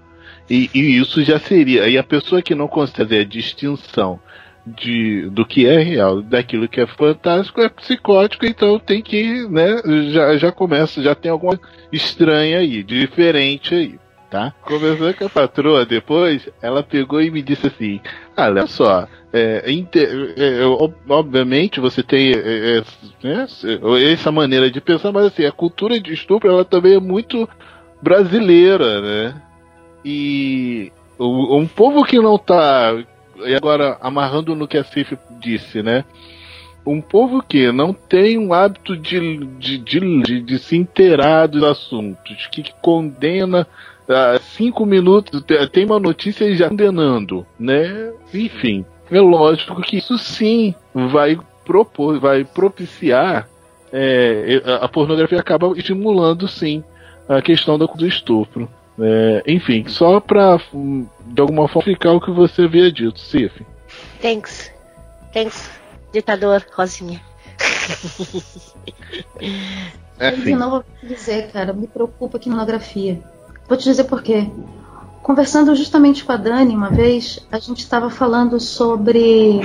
E, e isso já seria. E a pessoa que não consegue fazer a distinção de, do que é real, daquilo que é fantástico, é psicótico, então tem que, né, já, já começa, já tem alguma estranha aí, diferente aí, tá? Conversando com a patroa depois, ela pegou e me disse assim, ah, olha só, é, inter, é, obviamente você tem é, é né, essa maneira de pensar, mas assim, a cultura de estupro, ela também é muito brasileira, né? E um povo que não tá e agora, amarrando no que a Cif disse, né? Um povo que não tem um hábito de, de, de, de se inteirar dos assuntos, que condena uh, cinco minutos, tem uma notícia e já condenando, né? Enfim, é lógico que isso sim vai propor, vai propiciar é, a pornografia acaba estimulando sim a questão do estupro. É, enfim, só pra de alguma forma ficar o que você havia dito, Cif. Thanks. Thanks, ditador Rosinha. É, de novo, vou te dizer, cara, me preocupa a quimionografia. Vou te dizer por quê. Conversando justamente com a Dani uma vez, a gente estava falando sobre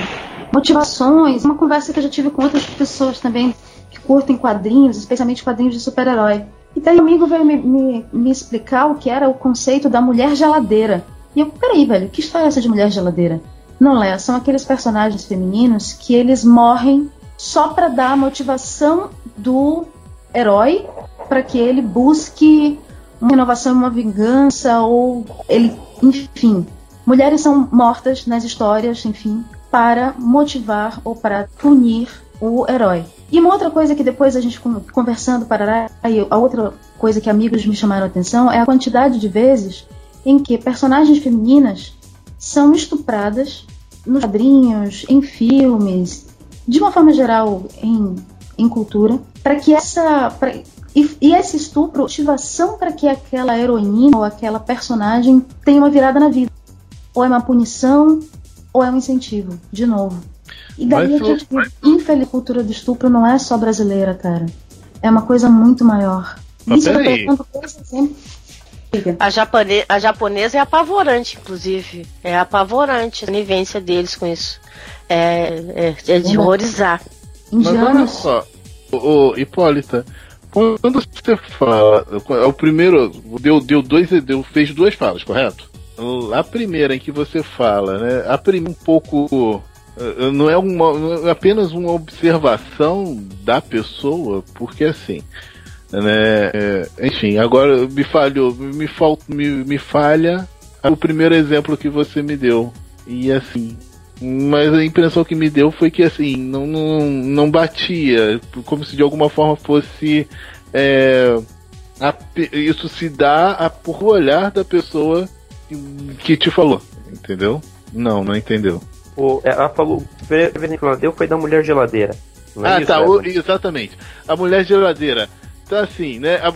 motivações, uma conversa que eu já tive com outras pessoas também que curtem quadrinhos, especialmente quadrinhos de super-herói. E daí o amigo veio me, me, me, explicar o que era o conceito da mulher geladeira. E eu, peraí, velho, que história é essa de mulher geladeira? Não, Léa, são aqueles personagens femininos que eles morrem só para dar a motivação do herói para que ele busque uma renovação, uma vingança ou ele, enfim, mulheres são mortas nas histórias, enfim, para motivar ou para punir o herói. E uma outra coisa que depois a gente conversando para a outra coisa que amigos me chamaram a atenção é a quantidade de vezes em que personagens femininas são estupradas nos quadrinhos, em filmes, de uma forma geral em, em cultura, para que essa pra, e, e, esse estupro, motivação para que aquela heroína ou aquela personagem tenha uma virada na vida. Ou é uma punição, ou é um incentivo, de novo. E daí a gente vê, infeliz, cultura do estupro não é só brasileira, cara. É uma coisa muito maior. Mas Isso eu a, japone a japonesa é apavorante, inclusive. É apavorante a conivência deles com isso. É, é, é de horrorizar. Mas olha só, o, o Hipólita, quando você fala, é o primeiro deu, deu dois, deu, fez duas falas, correto? A primeira em que você fala, né? A primeira um pouco não é, uma, é apenas uma observação da pessoa, porque assim, né, é, enfim, agora me falhou, me, fal, me, me falha o primeiro exemplo que você me deu. E assim, mas a impressão que me deu foi que assim, não, não, não batia, como se de alguma forma fosse. É, a, isso se dá a, por olhar da pessoa que te falou, entendeu? Não, não entendeu. O, ela falou, o primeiro exemplo que ela deu foi da mulher geladeira. Não é ah, isso, tá, o- exatamente. A mulher geladeira. Tá assim, né? a-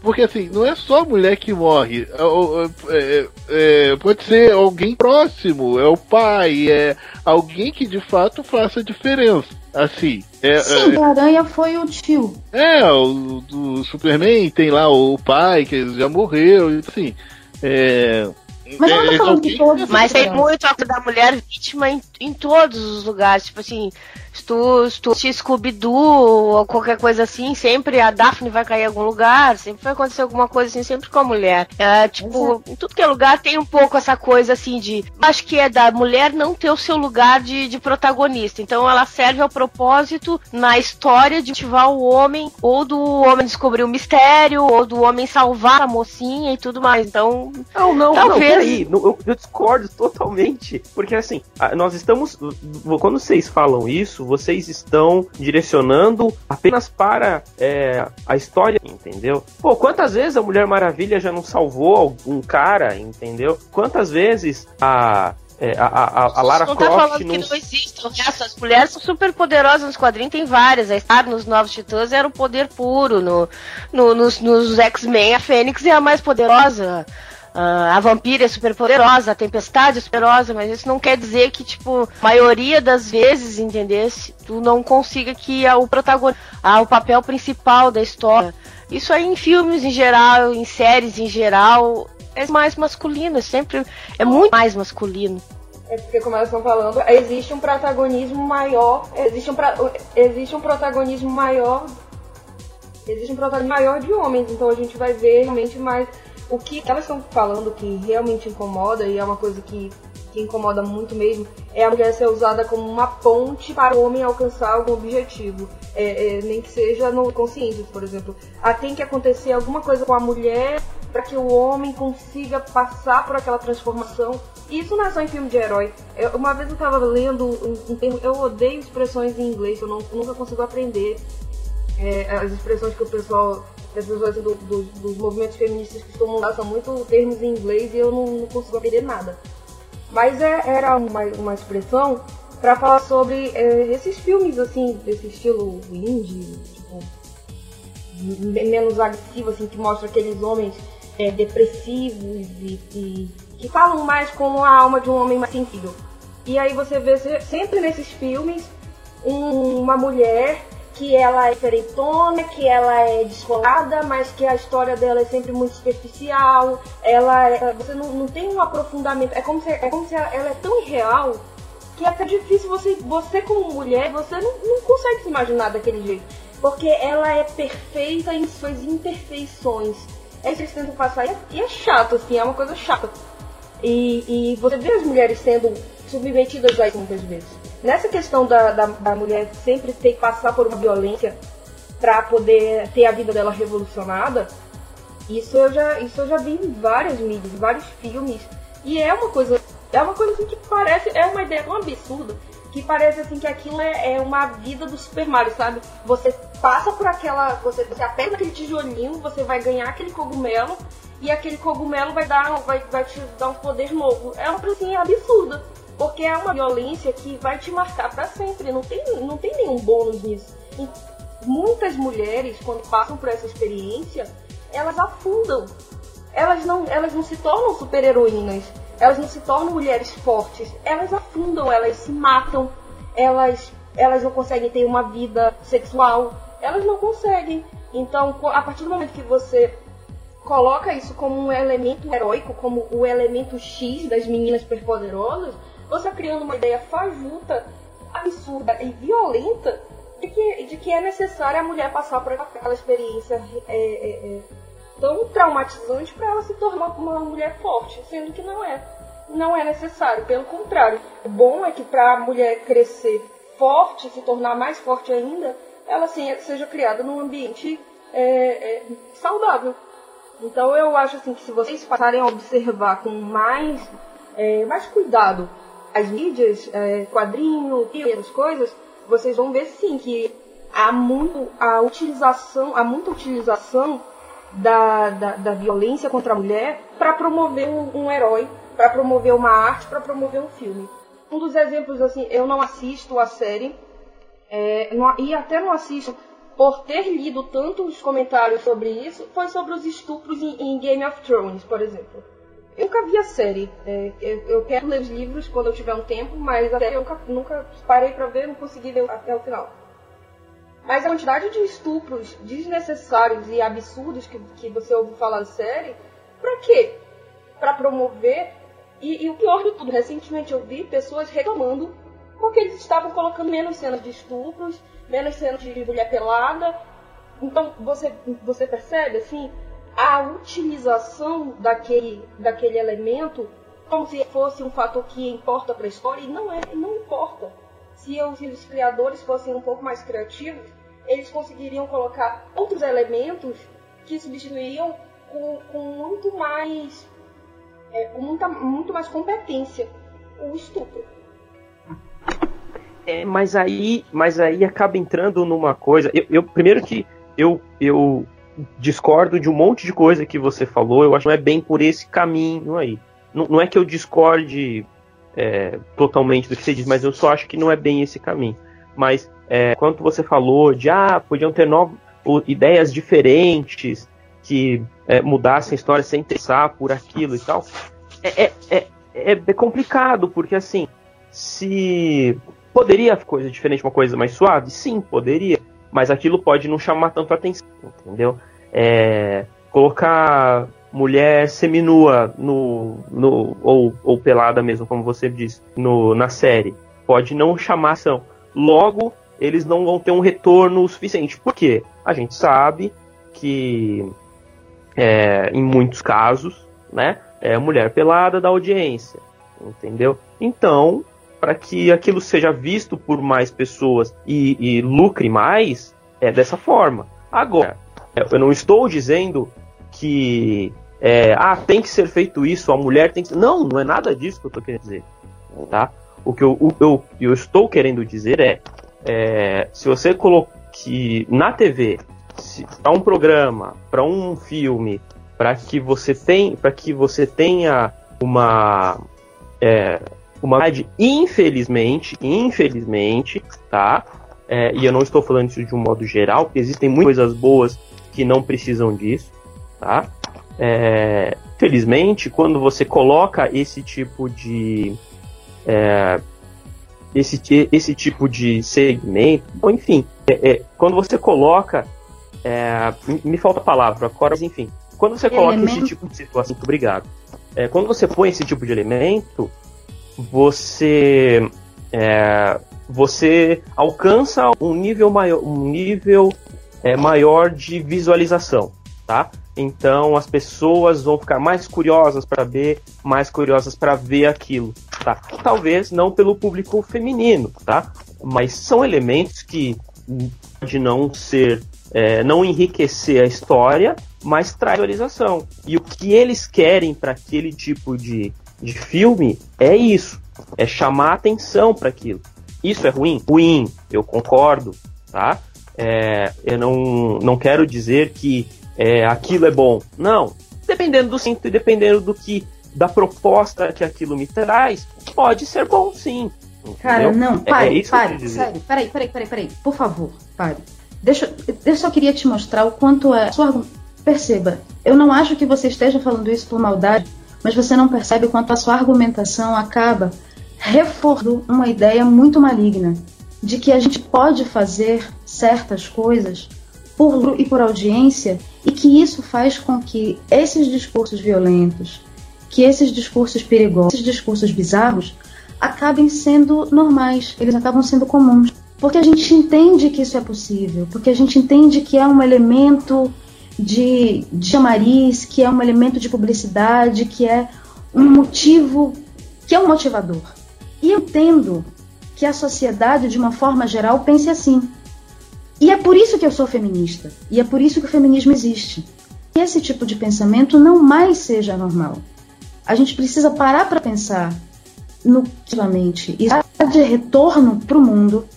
Porque assim, não é só a mulher que morre. É, o- é, é, pode ser alguém próximo, é o pai, é alguém que de fato faça diferença. Assim, é, Sim, da aranha foi o tio. é, é, o do Superman tem lá o pai que já morreu, e assim. É, Mas eu não tô falando que todos. Mas tem muito a da mulher vítima em, em todos os lugares. Tipo assim, se tu, se tu Scooby-Doo ou qualquer coisa assim, sempre a Daphne vai cair em algum lugar, sempre vai acontecer alguma coisa assim, sempre com a mulher. É, tipo, em tudo que é lugar tem um pouco essa coisa assim de. Acho que é da mulher não ter o seu lugar de, de protagonista. Então ela serve ao propósito na história de ativar o homem, ou do homem descobrir o mistério, ou do homem salvar a mocinha e tudo mais. Então, Não, não, Talvez. não, peraí, não, eu, eu discordo totalmente. Porque assim, nós estamos. Quando vocês falam isso, vocês estão direcionando apenas para é, a história, entendeu? Pô, quantas vezes a Mulher Maravilha já não salvou algum cara, entendeu? Quantas vezes a. é, a, a, a Lara não tá Croft falando não. que não existe o resto. As mulheres são super poderosas nos quadrinhos, tem várias. A Star nos Novos Titãs era o poder puro. No, no- nos, nos X-Men, a Fênix é a mais poderosa. Ah, a Vampira é super poderosa, a Tempestade é super poderosa, mas isso não quer dizer que, tipo, maioria das vezes, entendesse, tu não consiga que a- o protagonista, ah, o papel principal da história. Isso aí em filmes em geral, em séries em geral, é mais masculino, é sempre é muito mais masculino. É porque, como elas estão falando, existe um protagonismo maior. Existe um, pra- existe um protagonismo maior. Existe um protagonismo maior de homens. Então a gente vai ver realmente mais. O que elas estão falando que realmente incomoda, e é uma coisa que, que incomoda muito mesmo, é a mulher ser usada como uma ponte para o homem alcançar algum objetivo. É, é, nem que seja no consciente, por exemplo. Ah, tem que acontecer alguma coisa com a mulher para que o homem consiga passar por aquela transformação. Isso não é só em filme de herói. Eu- uma vez eu estava lendo um, um termo, eu odeio expressões em inglês, eu não, nunca consigo aprender é, as expressões que o pessoal, que as pessoas do- do- dos movimentos feministas costumam usar são muito termos em inglês e eu não, não consigo aprender nada. Mas é- era uma, uma expressão para falar sobre é, esses filmes assim, desse estilo indie, tipo, me- menos agressivo, assim, que mostra aqueles homens é, depressivos e, e que falam mais como a alma de um homem mais sensível. E aí você vê se- sempre nesses filmes um- uma mulher que ela é diferentona, que ela é descolada, mas que a história dela é sempre muito superficial. Ela é- você não, não tem um aprofundamento. É como se, é como se ela, ela é tão irreal que é até difícil você, você como mulher, você não, não consegue se imaginar daquele jeito. Porque ela é perfeita em suas imperfeições. É isso que eles tentam passar e é, e é chato, assim, é uma coisa chata. E, e você vê as mulheres sendo submetidas a isso muitas vezes. Nessa questão da, da, da mulher sempre ter que passar por uma violência para poder ter a vida dela revolucionada, isso eu já, isso eu já vi em várias mídias, em vários filmes. E é uma coisa, é uma coisa assim que parece, é uma ideia tão absurda, que parece assim que aquilo é, é uma vida do Super Mario, sabe? Você passa por aquela, você, você aperta aquele tijolinho, você vai ganhar aquele cogumelo, e aquele cogumelo vai dar, vai, vai te dar um poder novo. É uma coisa assim absurda. Porque é uma violência que vai te marcar pra sempre. Não tem, não tem nenhum bônus nisso. E muitas mulheres, quando passam por essa experiência, elas afundam. Elas não, elas não se tornam super-heroínas. Elas não se tornam mulheres fortes. Elas afundam, elas se matam. Elas, elas não conseguem ter uma vida sexual. Elas não conseguem. Então, a partir do momento que você coloca isso como um elemento heróico, como o elemento X das meninas superpoderosas, você está criando uma ideia fajuta, absurda e violenta de que, de que é necessário a mulher passar por aquela experiência é, é, é, tão traumatizante para ela se tornar uma mulher forte, sendo que não é. Não é necessário, pelo contrário. O bom é que para a mulher crescer forte, se tornar mais forte ainda, ela sim, seja criada num ambiente é, é, saudável. Então eu acho assim que se vocês passarem a observar com mais, é, mais cuidado as mídias, é, quadrinho, essas coisas, vocês vão ver sim que há muito a utilização, há muita utilização da, da, da violência contra a mulher para promover um, um herói, para promover uma arte, para promover um filme. Um dos exemplos, assim, eu não assisto a série, é, não, e até não assisto por ter lido tantos comentários sobre isso, foi sobre os estupros em, em Game of Thrones, por exemplo. Eu nunca vi a série. É, eu, eu, quero ler os livros quando eu tiver um tempo, mas a série eu nunca, nunca parei para ver, não consegui ler até o final. Mas a quantidade de estupros desnecessários e absurdos que, que você ouve falar na série, pra quê? Pra promover. E, e o pior de tudo, recentemente eu vi pessoas reclamando porque eles estavam colocando menos cenas de estupros, menos cenas de mulher pelada. Então você, você percebe assim a utilização daquele, daquele elemento como se fosse um fator que importa para a história e não é, não importa se os, os criadores fossem um pouco mais criativos, eles conseguiriam colocar outros elementos que substituiriam com, com muito mais é, com muita, muito mais competência o estupro. É, mas aí, mas aí acaba entrando numa coisa. Eu, eu, primeiro que eu, eu discordo de um monte de coisa que você falou. Eu acho que não é bem por esse caminho aí. Não, não é que eu discorde é, totalmente do que você diz, mas eu só acho que não é bem esse caminho. Mas é, quando você falou de ah, podiam ter novas ideias diferentes que é, mudassem a história sem interessar por aquilo e tal, é, é, é, é complicado, porque assim, se poderia coisa diferente, uma coisa mais suave, sim, poderia, mas aquilo pode não chamar tanto atenção, entendeu? É, colocar mulher seminua no, no ou, ou pelada mesmo, como você disse, no, na série, pode não chamar atenção. Logo, eles não vão ter um retorno suficiente. Por quê? A gente sabe que é, em muitos casos, né, é mulher pelada da audiência, entendeu? Então, para que aquilo seja visto por mais pessoas e, e lucre mais, é dessa forma. Agora, eu não estou dizendo que é, ah, tem que ser feito isso, a mulher tem que. Não, não é nada disso que eu estou querendo dizer. Tá? O que eu, o, eu, eu estou querendo dizer é, é se você coloque na TV para um programa, para um filme, para que você tem, para que você tenha uma é, uma infelizmente, infelizmente, tá? É, e eu não estou falando isso de um modo geral, porque existem muitas coisas boas que não precisam disso, tá? É, felizmente, quando você coloca esse tipo de é, esse, esse tipo de segmento, ou enfim, é, é, quando você coloca é, me falta a palavra agora, mas enfim, quando você coloca elemento. esse tipo de situação, muito obrigado. É, quando você põe esse tipo de elemento, você você alcança um nível maior, um nível é, maior de visualização, tá? Então as pessoas vão ficar mais curiosas para ver, mais curiosas para ver aquilo, tá? Talvez não pelo público feminino, tá? Mas são elementos que pode não ser, é, não enriquecer a história, mas traz visualização. E o que eles querem para aquele tipo de, de filme é isso, é chamar atenção para aquilo. Isso é ruim? Ruim, eu concordo, tá? É, eu não, não quero dizer que é, aquilo é bom. Não. Dependendo do cinto e dependendo do que da proposta que aquilo me traz, pode ser bom sim. Cara, não, pare, é, é pare, sério, peraí, peraí, peraí, peraí, por favor, pare. Deixa, eu só queria te mostrar o quanto é. Sua, perceba, eu não acho que você esteja falando isso por maldade, mas você não percebe o quanto a sua argumentação acaba reforçando uma ideia muito maligna de que a gente pode fazer certas coisas por e por audiência e que isso faz com que esses discursos violentos, que esses discursos perigosos, esses discursos bizarros acabem sendo normais, eles acabam sendo comuns. Porque a gente entende que isso é possível, porque a gente entende que é um elemento de, de chamariz, que é um elemento de publicidade, que é um motivo, que é um motivador. E eu entendo que a sociedade, de uma forma geral, pense assim. E é por isso que eu sou feminista. E é por isso que o feminismo existe. Que esse tipo de pensamento não mais seja normal. A gente precisa parar para pensar nutritivamente e dá de retorno para o mundo,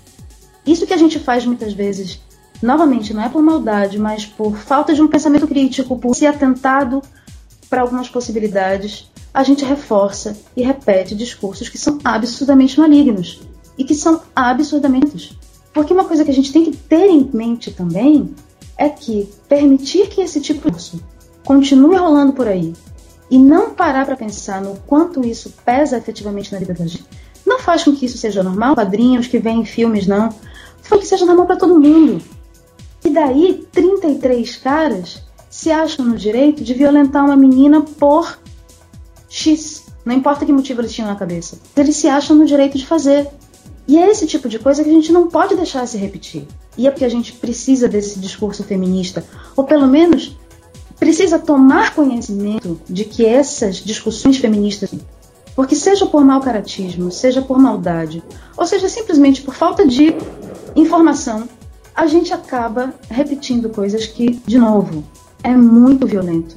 isso que a gente faz muitas vezes, novamente, não é por maldade, mas por falta de um pensamento crítico, por ser atentado para algumas possibilidades, a gente reforça e repete discursos que são absurdamente malignos e que são absurdamente. Porque uma coisa que a gente tem que ter em mente também é que permitir que esse tipo de discurso continue rolando por aí e não parar para pensar no quanto isso pesa efetivamente na vida da gente, não faz com que isso seja normal, quadrinhos que vêm filmes, não. Faz que seja normal para todo mundo. E daí, 33 caras se acham no direito de violentar uma menina por X. Não importa que motivo eles tinham na cabeça. Eles se acham no direito de fazer. E é esse tipo de coisa que a gente não pode deixar se repetir. E é porque a gente precisa desse discurso feminista, ou pelo menos precisa tomar conhecimento de que essas discussões feministas, porque seja por mau caratismo, seja por maldade, ou seja simplesmente por falta de informação, a gente acaba repetindo coisas que, de novo, é muito violento.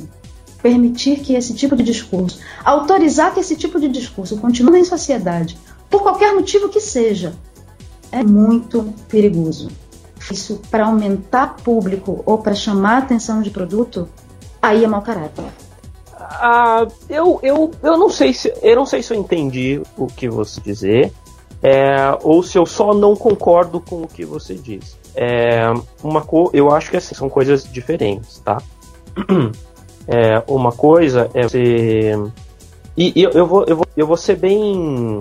Permitir que esse tipo de discurso, autorizar que esse tipo de discurso continue em sociedade, por qualquer motivo que seja, é muito perigoso. Isso para aumentar público ou para chamar atenção de produto, aí é mau caráter. Ah, eu, eu, eu não sei se eu não sei se eu entendi o que você dizer, é, ou se eu só não concordo com o que você diz. É, uma co eu acho que assim, são coisas diferentes, tá? [CLEARS THROAT] É, uma coisa é você e, e eu, eu, vou, eu, vou, eu vou ser bem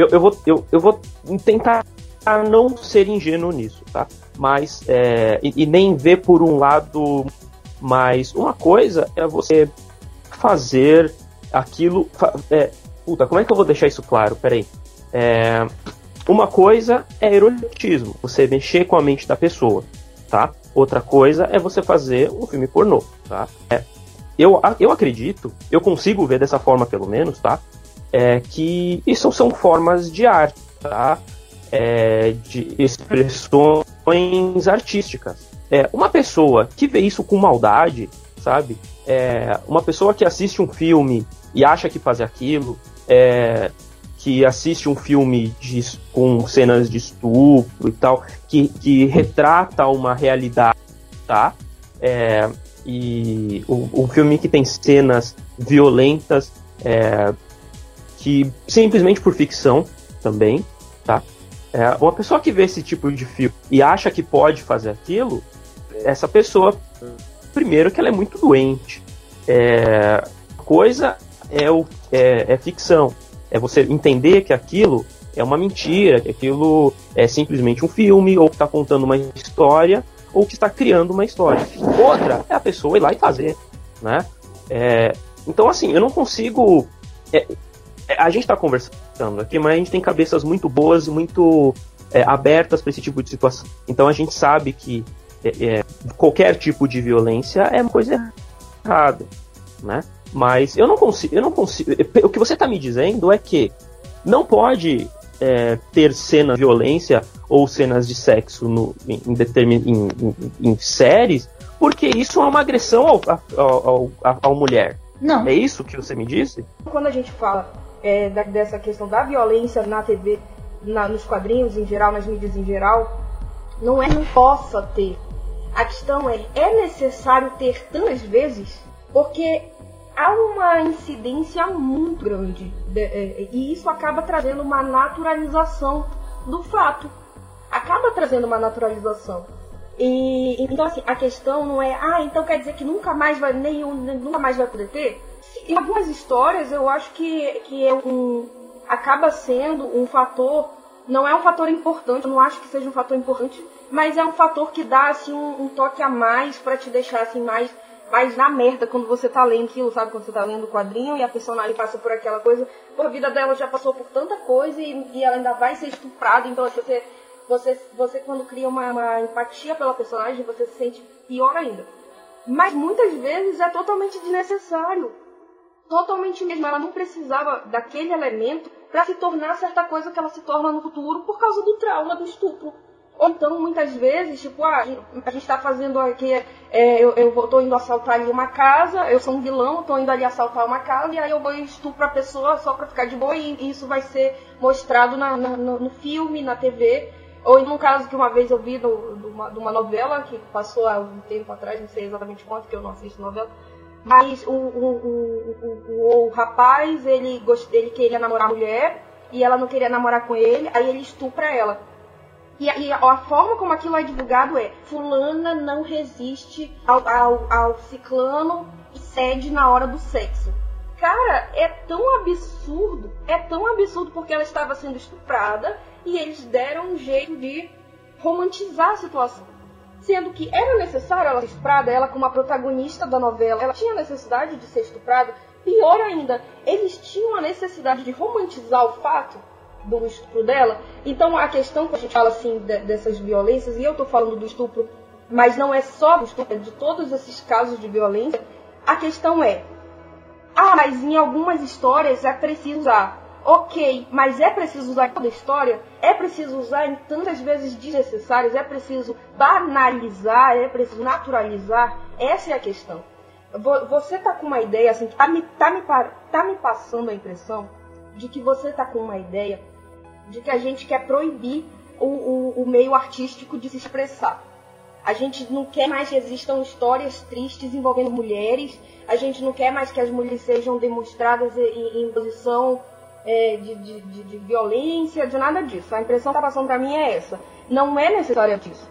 eu, eu, vou, eu, eu vou tentar não ser ingênuo nisso, tá? Mas, é, e, e, nem ver por um lado, mas uma coisa é você fazer aquilo. É, puta, como é que eu vou deixar isso claro? Peraí. É, uma coisa é erotismo, você mexer com a mente da pessoa, tá? Outra coisa é você fazer um filme pornô, tá? É, eu, eu acredito, eu consigo ver dessa forma pelo menos, tá? É que isso são formas de arte, tá? É, de expressões artísticas. É, uma pessoa que vê isso com maldade, sabe? É, uma pessoa que assiste um filme e acha que fazer aquilo, é, que assiste um filme de, com cenas de estupro e tal, que, que retrata uma realidade, tá? É, e um, um filme que tem cenas violentas, é, que simplesmente por ficção também, tá? É, uma pessoa que vê esse tipo de filme e acha que pode fazer aquilo, essa pessoa, primeiro que ela é muito doente. É, coisa é, o, é, é ficção. É você entender que aquilo é uma mentira, que aquilo é simplesmente um filme, ou que está contando uma história, ou que está criando uma história. Outra é a pessoa ir lá e fazer, né? É, então, assim, eu não consigo... É, a gente está conversando aqui, mas a gente tem cabeças muito boas e muito é, abertas para esse tipo de situação. Então a gente sabe que é, é, qualquer tipo de violência é uma coisa errada, né? Mas eu não consigo, eu não consigo. O que você está me dizendo é que não pode é, ter cenas de violência ou cenas de sexo no, em, em, em, em, séries, porque isso é uma agressão ao, ao, ao, ao mulher. Não. É isso que você me disse? Quando a gente fala é, da, dessa questão da violência na TV, na, nos quadrinhos em geral, nas mídias em geral, não é não possa ter. A questão é, é necessário ter tantas vezes? Porque há uma incidência muito grande. De, é, e isso acaba trazendo uma naturalização do fato. Acaba trazendo uma naturalização. E, então, assim, a questão não é, ah, então quer dizer que nunca mais vai, nenhum, nunca mais vai poder ter? Em algumas histórias, eu acho que, que é um, acaba sendo um fator, não é um fator importante, eu não acho que seja um fator importante, mas é um fator que dá assim um, um toque a mais para te deixar assim mais mais na merda quando você tá lendo aquilo, sabe? Quando você tá lendo o quadrinho e a personagem passa por aquela coisa, a vida dela já passou por tanta coisa e, e ela ainda vai ser estuprada, então você, você, você quando cria uma, uma empatia pela personagem, você se sente pior ainda. Mas muitas vezes é totalmente desnecessário totalmente mesmo. Ela não precisava daquele elemento para se tornar certa coisa que ela se torna no futuro por causa do trauma do estupro. Ou então, muitas vezes, tipo, ah, a gente tá fazendo aqui, é, eu, eu tô indo assaltar ali uma casa, eu sou um vilão, tô indo ali assaltar uma casa, e aí eu vou estupro a pessoa só pra ficar de boa, e, isso vai ser mostrado na- na- no, filme, na TV. Ou em um caso que uma vez eu vi de uma, de uma novela que passou há um tempo atrás, não sei exatamente quanto, que eu não assisto novela. Mas o, o, o, o, rapaz, ele, gost, ele queria namorar a mulher e ela não queria namorar com ele, aí ele estupra ela. E, a- e a, a forma como aquilo é divulgado é: Fulana não resiste ao, ao, ao ciclano e cede na hora do sexo. Cara, é tão absurdo, é tão absurdo porque ela estava sendo estuprada e eles deram um jeito de romantizar a situação. Sendo que era necessário ela ser estuprada, ela como a protagonista da novela, ela tinha necessidade de ser estuprada. Pior ainda, eles tinham a necessidade de romantizar o fato do estupro dela. Então a questão que a gente fala assim de- dessas violências, e eu tô falando do estupro, mas não é só do estupro, é de todos esses casos de violência, a questão é, ah, mas em algumas histórias é preciso usar. Ok, mas é preciso usar toda a história? É preciso usar em tantas vezes desnecessárias? É preciso banalizar? É preciso naturalizar? Essa é a questão. Vo- Você tá com uma ideia, assim, tá me, tá me, tá me passando a impressão de que você tá com uma ideia de que a gente quer proibir o, o, o meio artístico de se expressar. A gente não quer mais que existam histórias tristes envolvendo mulheres. A gente não quer mais que as mulheres sejam demonstradas em, em- em posição é, de, de, de- de violência, de nada disso. A impressão que está passando para mim é essa. Não é necessário disso.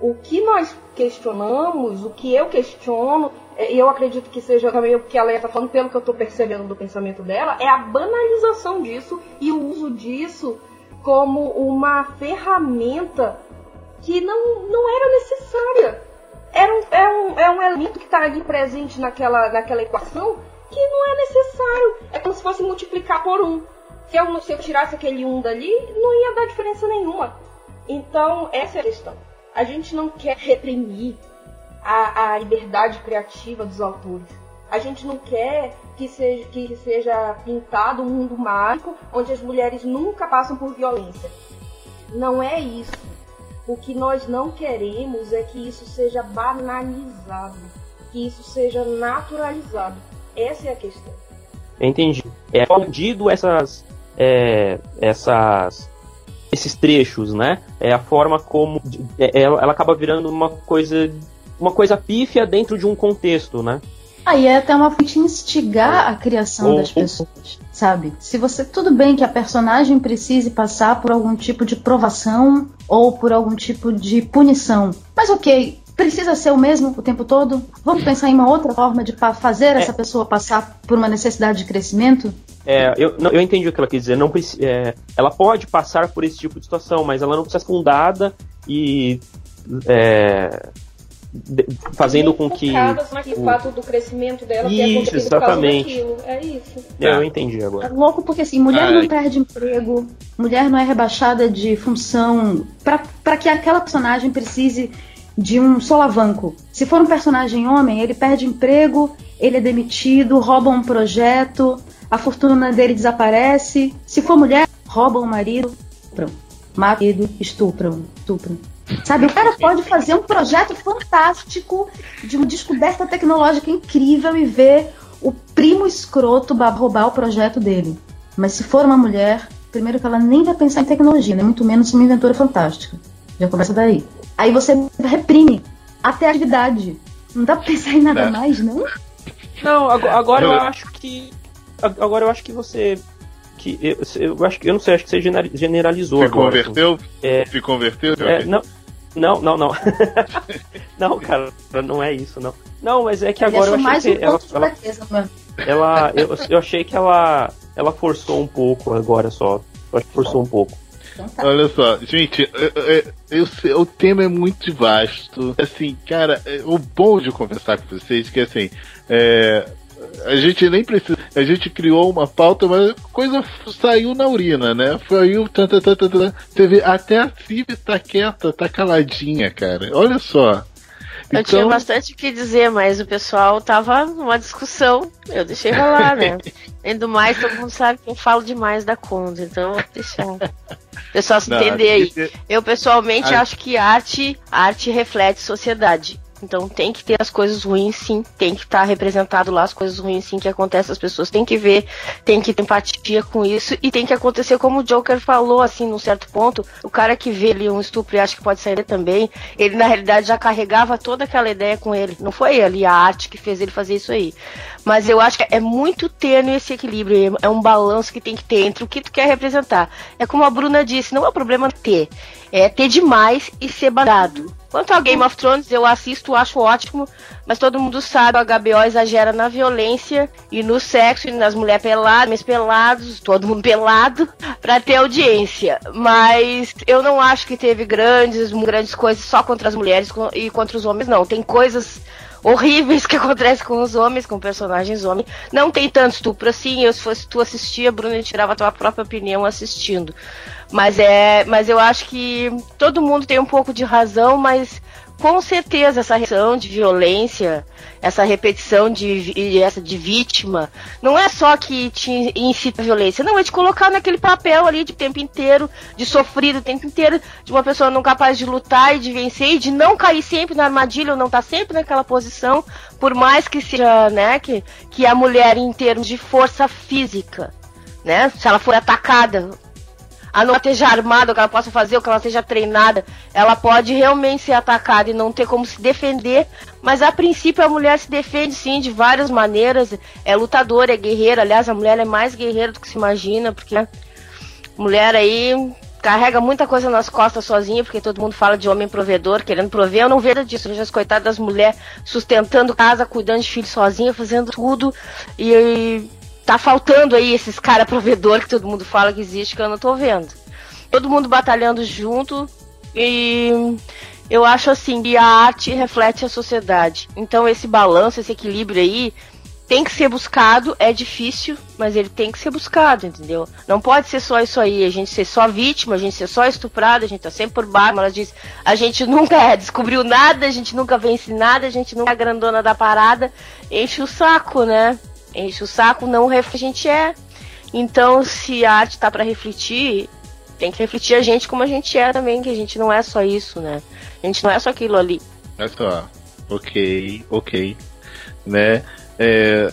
O que nós questionamos, o que eu questiono, é, e eu acredito que seja também o que a Leia está falando, pelo que eu estou percebendo do pensamento dela, é a banalização disso e o uso disso como uma ferramenta que não, não era necessária. Era um, é, um, é um elemento que está ali presente naquela, naquela equação que não é necessário. É como se fosse multiplicar por um. Se eu, se eu tirasse aquele um dali, não ia dar diferença nenhuma. Então, essa é a questão. A gente não quer reprimir a, a liberdade criativa dos autores. A gente não quer que seja, que seja pintado um mundo mágico onde as mulheres nunca passam por violência. Não é isso. O que nós não queremos é que isso seja banalizado, que isso seja naturalizado. Essa é a questão. Entendi. É escondido essas, é, essas, esses trechos, né? É a forma como é, ela, ela acaba virando uma coisa, uma coisa pífia dentro de um contexto, né? Aí é até uma de instigar a criação das pessoas, sabe? Se você. Tudo bem que a personagem precise passar por algum tipo de provação ou por algum tipo de punição. Mas ok, precisa ser o mesmo o tempo todo? Vamos pensar em uma outra forma de fazer essa pessoa passar por uma necessidade de crescimento? É, eu, não, eu entendi o que ela quis dizer. Não, é, ela pode passar por esse tipo de situação, mas ela não precisa ser fundada e é, de- fazendo com que. Naquele o- fato do crescimento dela ter Isso, acontecido por causa exatamente. daquilo. É isso. É, eu entendi É agora. louco porque assim, mulher Ai. não perde emprego, mulher não é rebaixada de função pra que aquela personagem precise de um solavanco. Se for um personagem homem, ele perde emprego, ele é demitido, rouba um projeto, a fortuna dele desaparece. Se for mulher, roubam o marido, estupram. Marido, estupram, estupram. Sabe, o cara pode fazer um projeto fantástico de uma descoberta tecnológica incrível e ver o primo escroto ba- roubar o projeto dele. Mas se for uma mulher, primeiro que ela nem vai pensar em tecnologia, né? muito menos uma inventora fantástica. Já começa daí. Aí você reprime até a atividade. Não dá pra pensar em nada É. mais, não? Não, ago- agora eu acho que. ag- Agora eu acho que você. Que eu, eu acho que eu não sei, acho que você genera- generalizou Se agora. converteu? É. Se converteu? É, não, não, não, não. [LAUGHS] não, cara, não é isso, não. Não, mas é que agora eu achei mais um que ela, fraqueza, ela eu, eu achei que ela ela forçou um pouco agora só. Eu acho que forçou um pouco. Então tá. Olha só, gente, eu sei, o tema é muito vasto. Assim, cara, é- o bom de conversar com vocês é que assim, é, a gente nem precisa. A gente criou uma pauta, mas a coisa saiu na urina, né? Tá, tá, tá, tá, tá. Você vê, até a Civi tá quieta, tá caladinha, cara. Olha só. Eu tinha Então- bastante o que dizer, mas o pessoal tava numa discussão. Eu deixei rolar, né? [LAUGHS] Além do mais, todo mundo sabe que eu falo demais da conta, então vou deixar. O pessoal se Não, entender aí. Eu pessoalmente A- acho que arte, arte reflete sociedade. Então tem que ter as coisas ruins, sim. Tem que estar representado lá as coisas ruins, sim, que acontecem. As pessoas têm que ver, tem que ter empatia com isso e tem que acontecer como o Joker falou, assim, num certo ponto. O cara que vê ali um estupro e acha que pode sair também, ele na realidade já carregava toda aquela ideia com ele. Não foi ali a arte que fez ele fazer isso aí. Mas eu acho que é muito tênue esse equilíbrio. É um balanço que tem que ter entre o que tu quer representar. É como a Bruna disse, não é o problema ter. É ter demais e ser badado. Quanto ao Game of Thrones, eu assisto, acho ótimo, mas todo mundo sabe, a HBO exagera na violência e no sexo e nas mulheres peladas, homens pelados, todo mundo pelado, [LAUGHS] pra ter audiência. Mas eu não acho que teve grandes, grandes coisas só contra as mulheres e contra os homens, não. Tem coisas horríveis que acontecem com os homens, com personagens homens. Não tem tanto estupro assim. Eu, se fosse tu assistir, a Bruna tirava a tua própria opinião assistindo. Mas é, mas eu acho que todo mundo tem um pouco de razão, mas com certeza essa repetição de violência, essa repetição de, essa de vítima, não é só que te incita a violência, não, é te colocar naquele papel ali de tempo inteiro, de sofrido o tempo inteiro, de uma pessoa não capaz de lutar e de vencer e de não cair sempre na armadilha ou não estar sempre naquela posição, por mais que seja, né, que, que a mulher em termos de força física, né, se ela for atacada, a não esteja armada, que ela possa fazer, o que ela seja treinada, ela pode realmente ser atacada e não ter como se defender, mas a princípio a mulher se defende sim de várias maneiras, é lutadora, é guerreira, aliás, a mulher é mais guerreira do que se imagina, porque né, mulher aí carrega muita coisa nas costas sozinha, porque todo mundo fala de homem provedor, querendo prover, eu não vejo disso, eu as coitadas das mulheres sustentando casa, cuidando de filhos sozinha, fazendo tudo, e tá faltando aí esses cara provedor que todo mundo fala que existe, que eu não tô vendo. Todo mundo batalhando junto e eu acho assim que a arte reflete a sociedade. Então esse balanço, esse equilíbrio aí tem que ser buscado, é difícil, mas ele tem que ser buscado, entendeu? Não pode ser só isso aí, a gente ser só vítima, a gente ser só estuprado, a gente tá sempre por baixo, ela diz, a gente nunca [LAUGHS] descobriu nada, a gente nunca vence nada, a gente nunca é a grandona da parada, enche o saco, né? Enche o saco, não a gente é. Então, se a arte tá para refletir, tem que refletir a gente como a gente é também, que a gente não é só isso, né? A gente não é só aquilo ali. Olha só. Ok, ok. Né? É,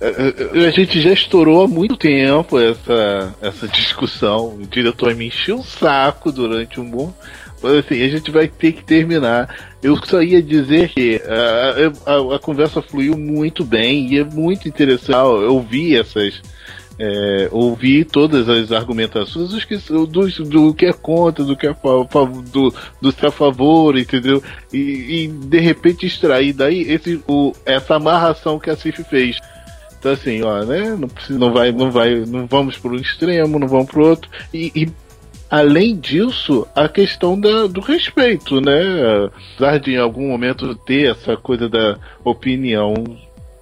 é, é, a gente já estourou há muito tempo essa, essa discussão. O diretor me encheu o saco durante um bom. Assim, a gente vai ter que terminar. Eu só ia dizer que ah, a, a conversa fluiu muito bem e é muito interessante. Eu vi essas. É, ouvir todas as argumentações dos que, do, do que é contra, do que é do, do que é a favor, entendeu? E, e, de repente extrair daí esse, o, essa amarração que a Cif fez. Então assim, ó, né? Não, precisa, não vai, não vai, não vamos para um extremo, não vamos para outro. E, e além disso, a questão da, do respeito, né? Apesar de em algum momento ter essa coisa da opinião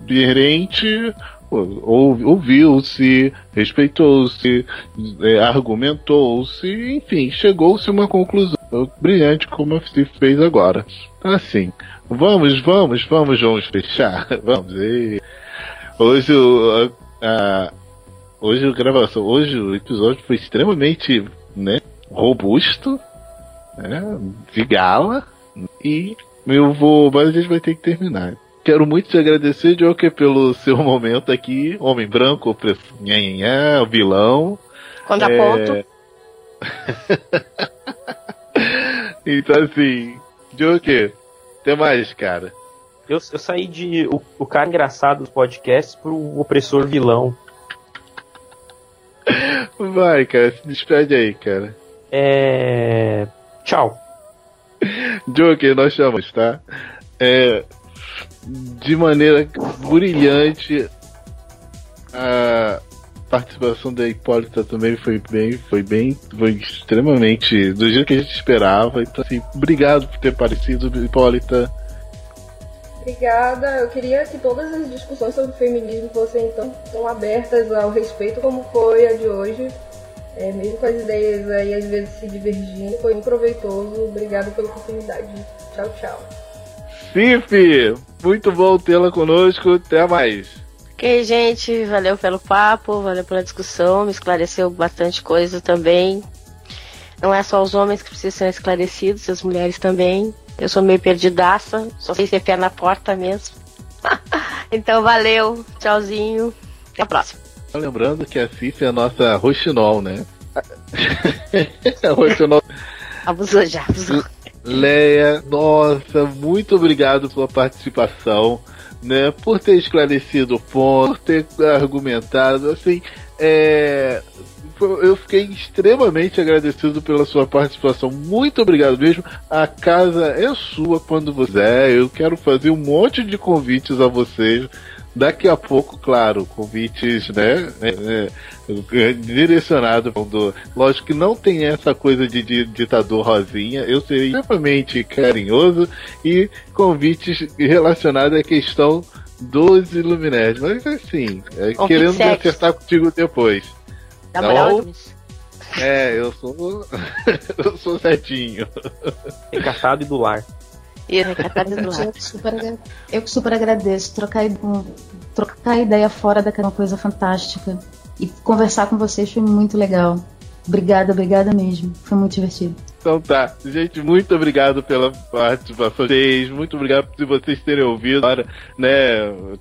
diferente, ou- ouviu-se, respeitou-se, é, argumentou-se, enfim, chegou-se a uma conclusão brilhante como a Cif fez agora. Assim, vamos, vamos, vamos, vamos fechar. [LAUGHS] Vamos. E hoje o, a, a- hoje a gravação, hoje o episódio foi extremamente, né, robusto, né, de gala e eu vou, mas a gente vai ter que terminar. Quero muito te agradecer, Joker, pelo seu momento aqui, homem branco, opressor, nhanhanhã, o vilão. Contraponto. É... [LAUGHS] então assim, Joker, até mais, cara. Eu, eu saí de o, o cara engraçado dos podcasts pro opressor vilão. Vai, cara, se despede aí, cara. É. Tchau. Joker, nós chamamos, tá? É, de maneira brilhante, a participação da Hipólita também foi bem, foi bem, foi extremamente do jeito que a gente esperava. Então, assim, obrigado por ter aparecido, Hipólita. Obrigada. Eu queria que todas as discussões sobre feminismo fossem tão, tão abertas ao respeito como foi a de hoje. É, mesmo com as ideias aí às vezes se divergindo, foi muito proveitoso. Obrigada pela oportunidade. Tchau, tchau. Cif, muito bom tê-la conosco. Até mais. Ok, gente, valeu pelo papo, valeu pela discussão, me esclareceu bastante coisa também. Não é só os homens que precisam ser esclarecidos, as mulheres também. Eu sou meio perdidaça, só sei ser pé na porta mesmo. [LAUGHS] então valeu, tchauzinho, até a próxima. Lembrando que a Cif é a nossa roxinol, né? [LAUGHS] roxinol. Abusou já, abusou. Leia, nossa, muito obrigado pela participação, né? Por ter esclarecido o ponto, por ter argumentado, assim, é, eu fiquei extremamente agradecido pela sua participação. Muito obrigado mesmo. A casa é sua quando você é. Eu quero fazer um monte de convites a vocês. Daqui a pouco, claro, convites, né? É, é, direcionado do. Lógico que não tem essa coisa de, de ditador rosinha. Eu serei extremamente carinhoso e convites relacionados à questão dos Illuminati. Mas assim, é, querendo me acertar contigo depois. Dá moral, É, eu sou. [LAUGHS] eu sou certinho. Recatado e do lar. E recatado do Eu lado. que super, eu que super agradeço. Trocar, trocar ideia fora da é uma coisa fantástica. E conversar com vocês foi muito legal. Obrigada, obrigada mesmo. Foi muito divertido. Então tá, gente, muito obrigado pela participação de vocês, muito obrigado por vocês terem ouvido, agora, né,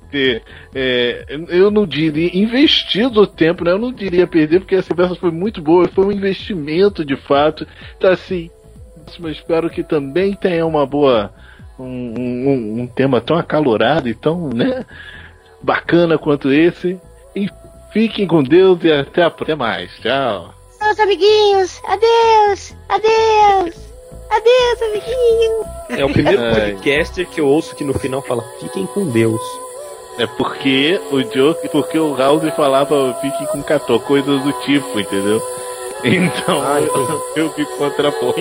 ter, é, eu não diria, investido o tempo, né, eu não diria perder, porque essa conversa foi muito boa, foi um investimento de fato, então assim, espero que também tenha uma boa, um, um, um tema tão acalorado e tão, né, bacana quanto esse, e fiquem com Deus e até, a- até mais, tchau. Meus amiguinhos, adeus, adeus, adeus, amiguinhos. É o primeiro [LAUGHS] Ai. podcaster que eu ouço que no final fala: fiquem com Deus. É porque o Joke, porque o House falava fique com catô, coisas do tipo, entendeu? [LAUGHS] Então Ah, [LAUGHS] eu, eu fico contraponto.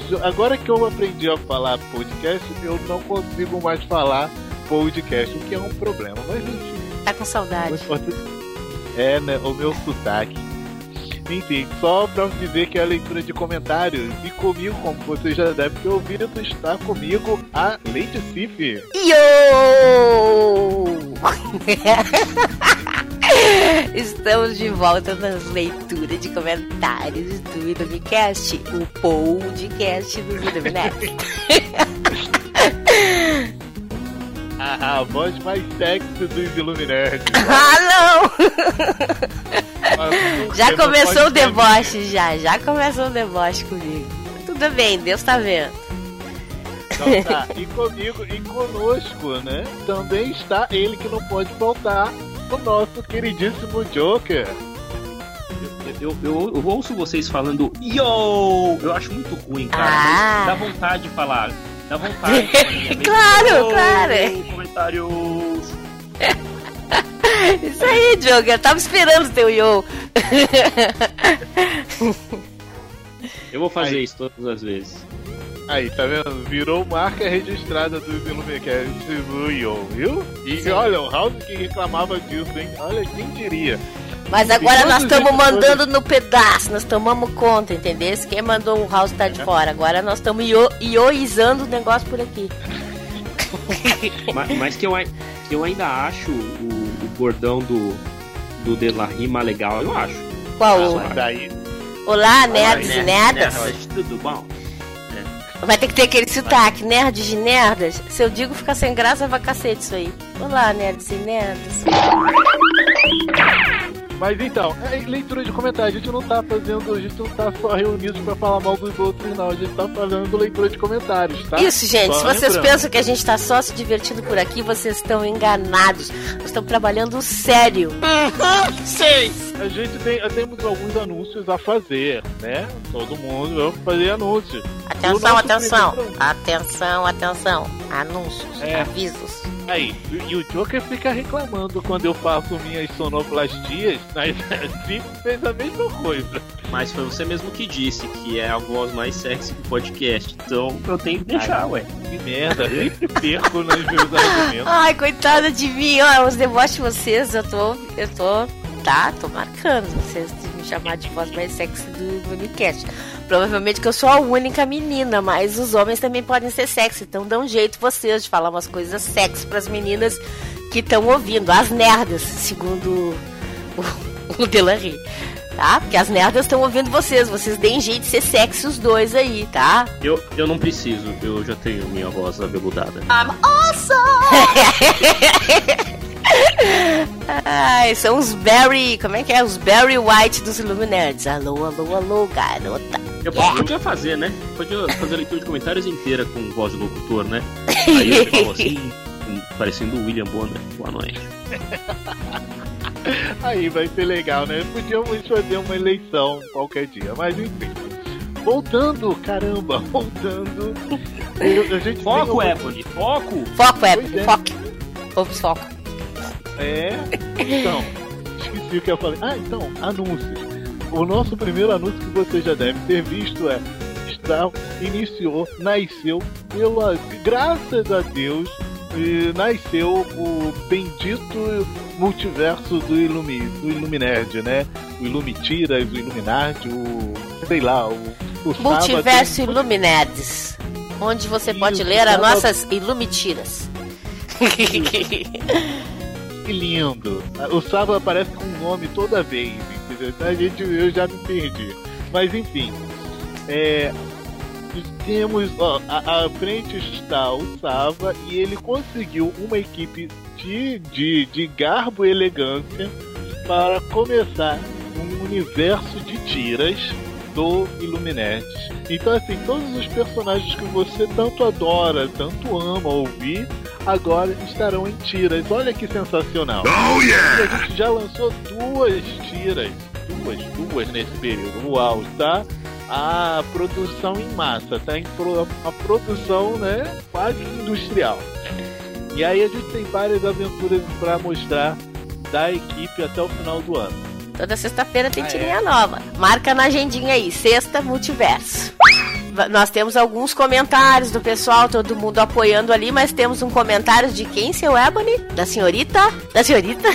Podcast. Agora que eu aprendi a falar podcast, eu não consigo mais falar podcast, o que é um problema. Mas enfim, Tá com saudade. é né, o meu sotaque. Enfim, só pra dizer que é a leitura de comentários. E comigo, como você já deve ter ouvido, está comigo a Lady Sif. Yo! [LAUGHS] [LAUGHS] Estamos de volta nas leituras de comentários do Ilumicast, o podcast dos Illuminati. [LAUGHS] A, a voz mais sexy dos Illuminati. [LAUGHS] ah, não! Já começou o deboche, já. Já começou o deboche comigo. Tudo bem, Deus tá vendo. Então tá, e comigo e conosco, né? Também está ele que não pode faltar, o nosso queridíssimo Joker. Eu, eu, eu ouço vocês falando yo! Eu acho muito ruim, cara. Ah. Dá vontade de falar. Dá vontade [LAUGHS] Claro, yo, claro. Comentários. [LAUGHS] Isso aí, Joker. Eu tava esperando o teu yo. [LAUGHS] Eu vou fazer Aí. isso todas as vezes. Aí, tá vendo? Virou marca registrada dos Illuminati do Yo, viu? E olha, o House que reclamava disso, hein? Olha, quem diria? Mas agora nós estamos mandando no pedaço, nós tomamos conta, entendeu? Quem mandou o house tá de fora. Agora nós estamos io- ioizando o negócio por aqui. [LAUGHS] mas mas que, eu, eu ainda acho o, o bordão do, do De La Rima legal, eu acho. Qual? Ah, Daí, Olá, nerds Olá, e nerdas. nerds, Tudo bom? Vai ter que ter aquele sotaque, nerds e nerdas. Se eu digo ficar sem graça, vai cacete isso aí. Olá, nerds e nerdas. Mas então, é leitura de comentários. A gente não tá fazendo, a gente não tá só reunidos pra falar mal dos outros, não. A gente tá fazendo leitura de comentários, tá? Isso, gente. Só se vocês lembrando. pensam que a gente tá só se divertindo por aqui, vocês estão enganados. Nós estamos trabalhando sério. [LAUGHS] Sim! A gente tem, temos alguns anúncios a fazer, né? Todo mundo vai fazer anúncios. Atenção, atenção. Atenção, atenção. Anúncios, É. avisos. Aí, e o Joker fica reclamando quando eu faço minhas sonoplastias, mas [LAUGHS] assim fez a mesma coisa. Mas foi você mesmo que disse que é a voz mais sexy do podcast. Então eu tenho que deixar, ué. Que merda, sempre perco nos meus argumentos. Ai, coitada de mim, ó, os deboches de vocês, eu tô. Eu tô. Tá, tô marcando vocês de me chamar de voz mais sexy do Minicast. Provavelmente que eu sou a única menina, mas os homens também podem ser sexy, então dá um jeito vocês de falar umas coisas sexy pras meninas que estão ouvindo, as nerdas, segundo o, [LAUGHS] o Delarry. Tá? Porque as nerdas estão ouvindo vocês, vocês deem jeito de ser sexy os dois aí, tá? Eu, eu não preciso, eu já tenho minha voz abeludada. I'm awesome! [LAUGHS] Ai, são os Barry. Como é que é? Os Barry White dos Illuminati. Alô, alô, alô, garota. Eu podia fazer, né? Podia fazer a leitura de comentários inteira com voz de locutor, né? Aí eu falo assim, [LAUGHS] parecendo o William Bonner. Boa noite. [LAUGHS] Aí vai ser legal, né? Podíamos fazer uma eleição qualquer dia, mas enfim. Voltando, caramba, [LAUGHS] voltando. Eu- a gente Foco, Ebony, foco! Foco, é, Pois é. foco. Ops, foco. É, então, esqueci o que eu falei. Ah, então, anúncios. O nosso primeiro anúncio que você já deve ter visto é está, iniciou, nasceu, pela, graças a Deus, e nasceu o bendito multiverso do, Ilumi, do Iluminerd, né? O Ilumitiras, o Iluminard, o. sei lá, o. o Multiverso sábado- Iluminades. Onde você pode Isso, ler as sábado- nossas Ilumitiras. [LAUGHS] Que lindo. O sábado aparece com um nome toda vez, entendeu? Então a gente, eu já me perdi. Mas enfim. É, temos. Ó, à frente está o Sava e ele conseguiu uma equipe de, de, de garbo e elegância para começar um universo de tiras do Illuminati. Então assim, todos os personagens que você tanto adora, tanto ama ouvir, agora estarão em tiras. Olha que sensacional. Oh, yeah! E a gente já lançou duas tiras, duas, duas nesse período. No auge, tá? A produção em massa, tá? Em pro- a produção, né? Quase industrial. E aí a gente tem várias aventuras para mostrar da equipe até o final do ano. Toda sexta-feira tem Ah, é? tirinha nova. Marca na agendinha aí, sexta multiverso. Nós temos alguns comentários do pessoal, todo mundo apoiando ali, mas temos um comentário de quem, seu Ebony? Da senhorita? Da senhorita?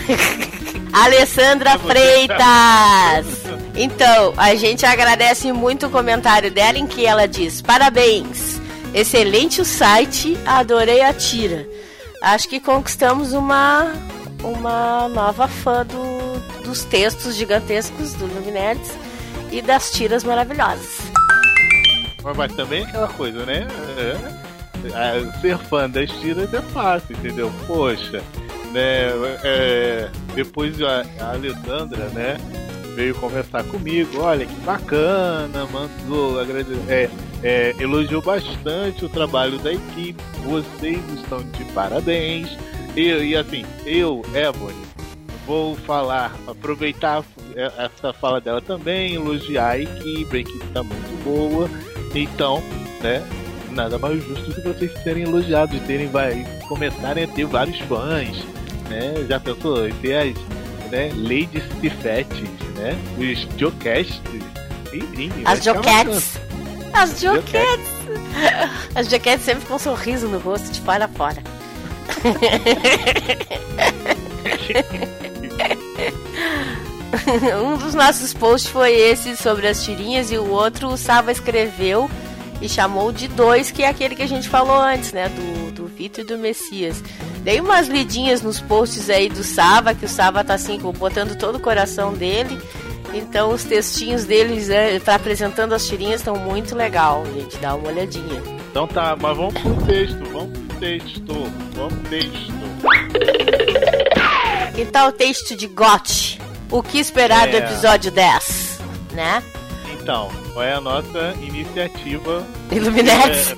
[LAUGHS] Alessandra Freitas! [LAUGHS] Então, a gente agradece muito o comentário dela em que ela diz: Parabéns! Excelente o site, adorei a tira. Acho que conquistamos uma, uma nova fã do- dos textos gigantescos do Luminerds e das tiras maravilhosas. Mas, mas também é aquela coisa, né? É, é, ser fã das tiras é fácil, entendeu? Poxa, né? é, depois a, a Alessandra, né? Veio conversar comigo, olha que bacana, mandou agrade- é, é, elogiou bastante o trabalho da equipe, vocês estão de parabéns. E, e assim, eu, Ebony, vou falar, aproveitar essa fala dela também, elogiar a equipe, a equipe tá muito boa. Então, né, nada mais justo do que vocês serem elogiados, terem vai, começarem a ter vários fãs, né? Já pensou ter as né, Ladies Tifetes, né? Os Jocasts, enfim. As Joquettes. As. Joquettes. As Joquettes sempre com um sorriso no rosto, de fora a fora. [LAUGHS] [LAUGHS] um dos nossos posts foi esse sobre as tirinhas e o outro o Sava escreveu e chamou de dois, que é aquele que a gente falou antes, né? Do, do Vitor e do Messias. Dei umas lidinhas nos posts aí do Sava, que o Sava tá assim, botando todo o coração dele. Então os textinhos deles é, pra apresentando as tirinhas estão muito legal, gente. Dá uma olhadinha. Então tá, mas vamos pro texto, vamos pro texto, vamos pro texto. Que tal o texto de Got? O que esperar do É. episódio 10, né? Então, qual é a nossa iniciativa? Illuminati.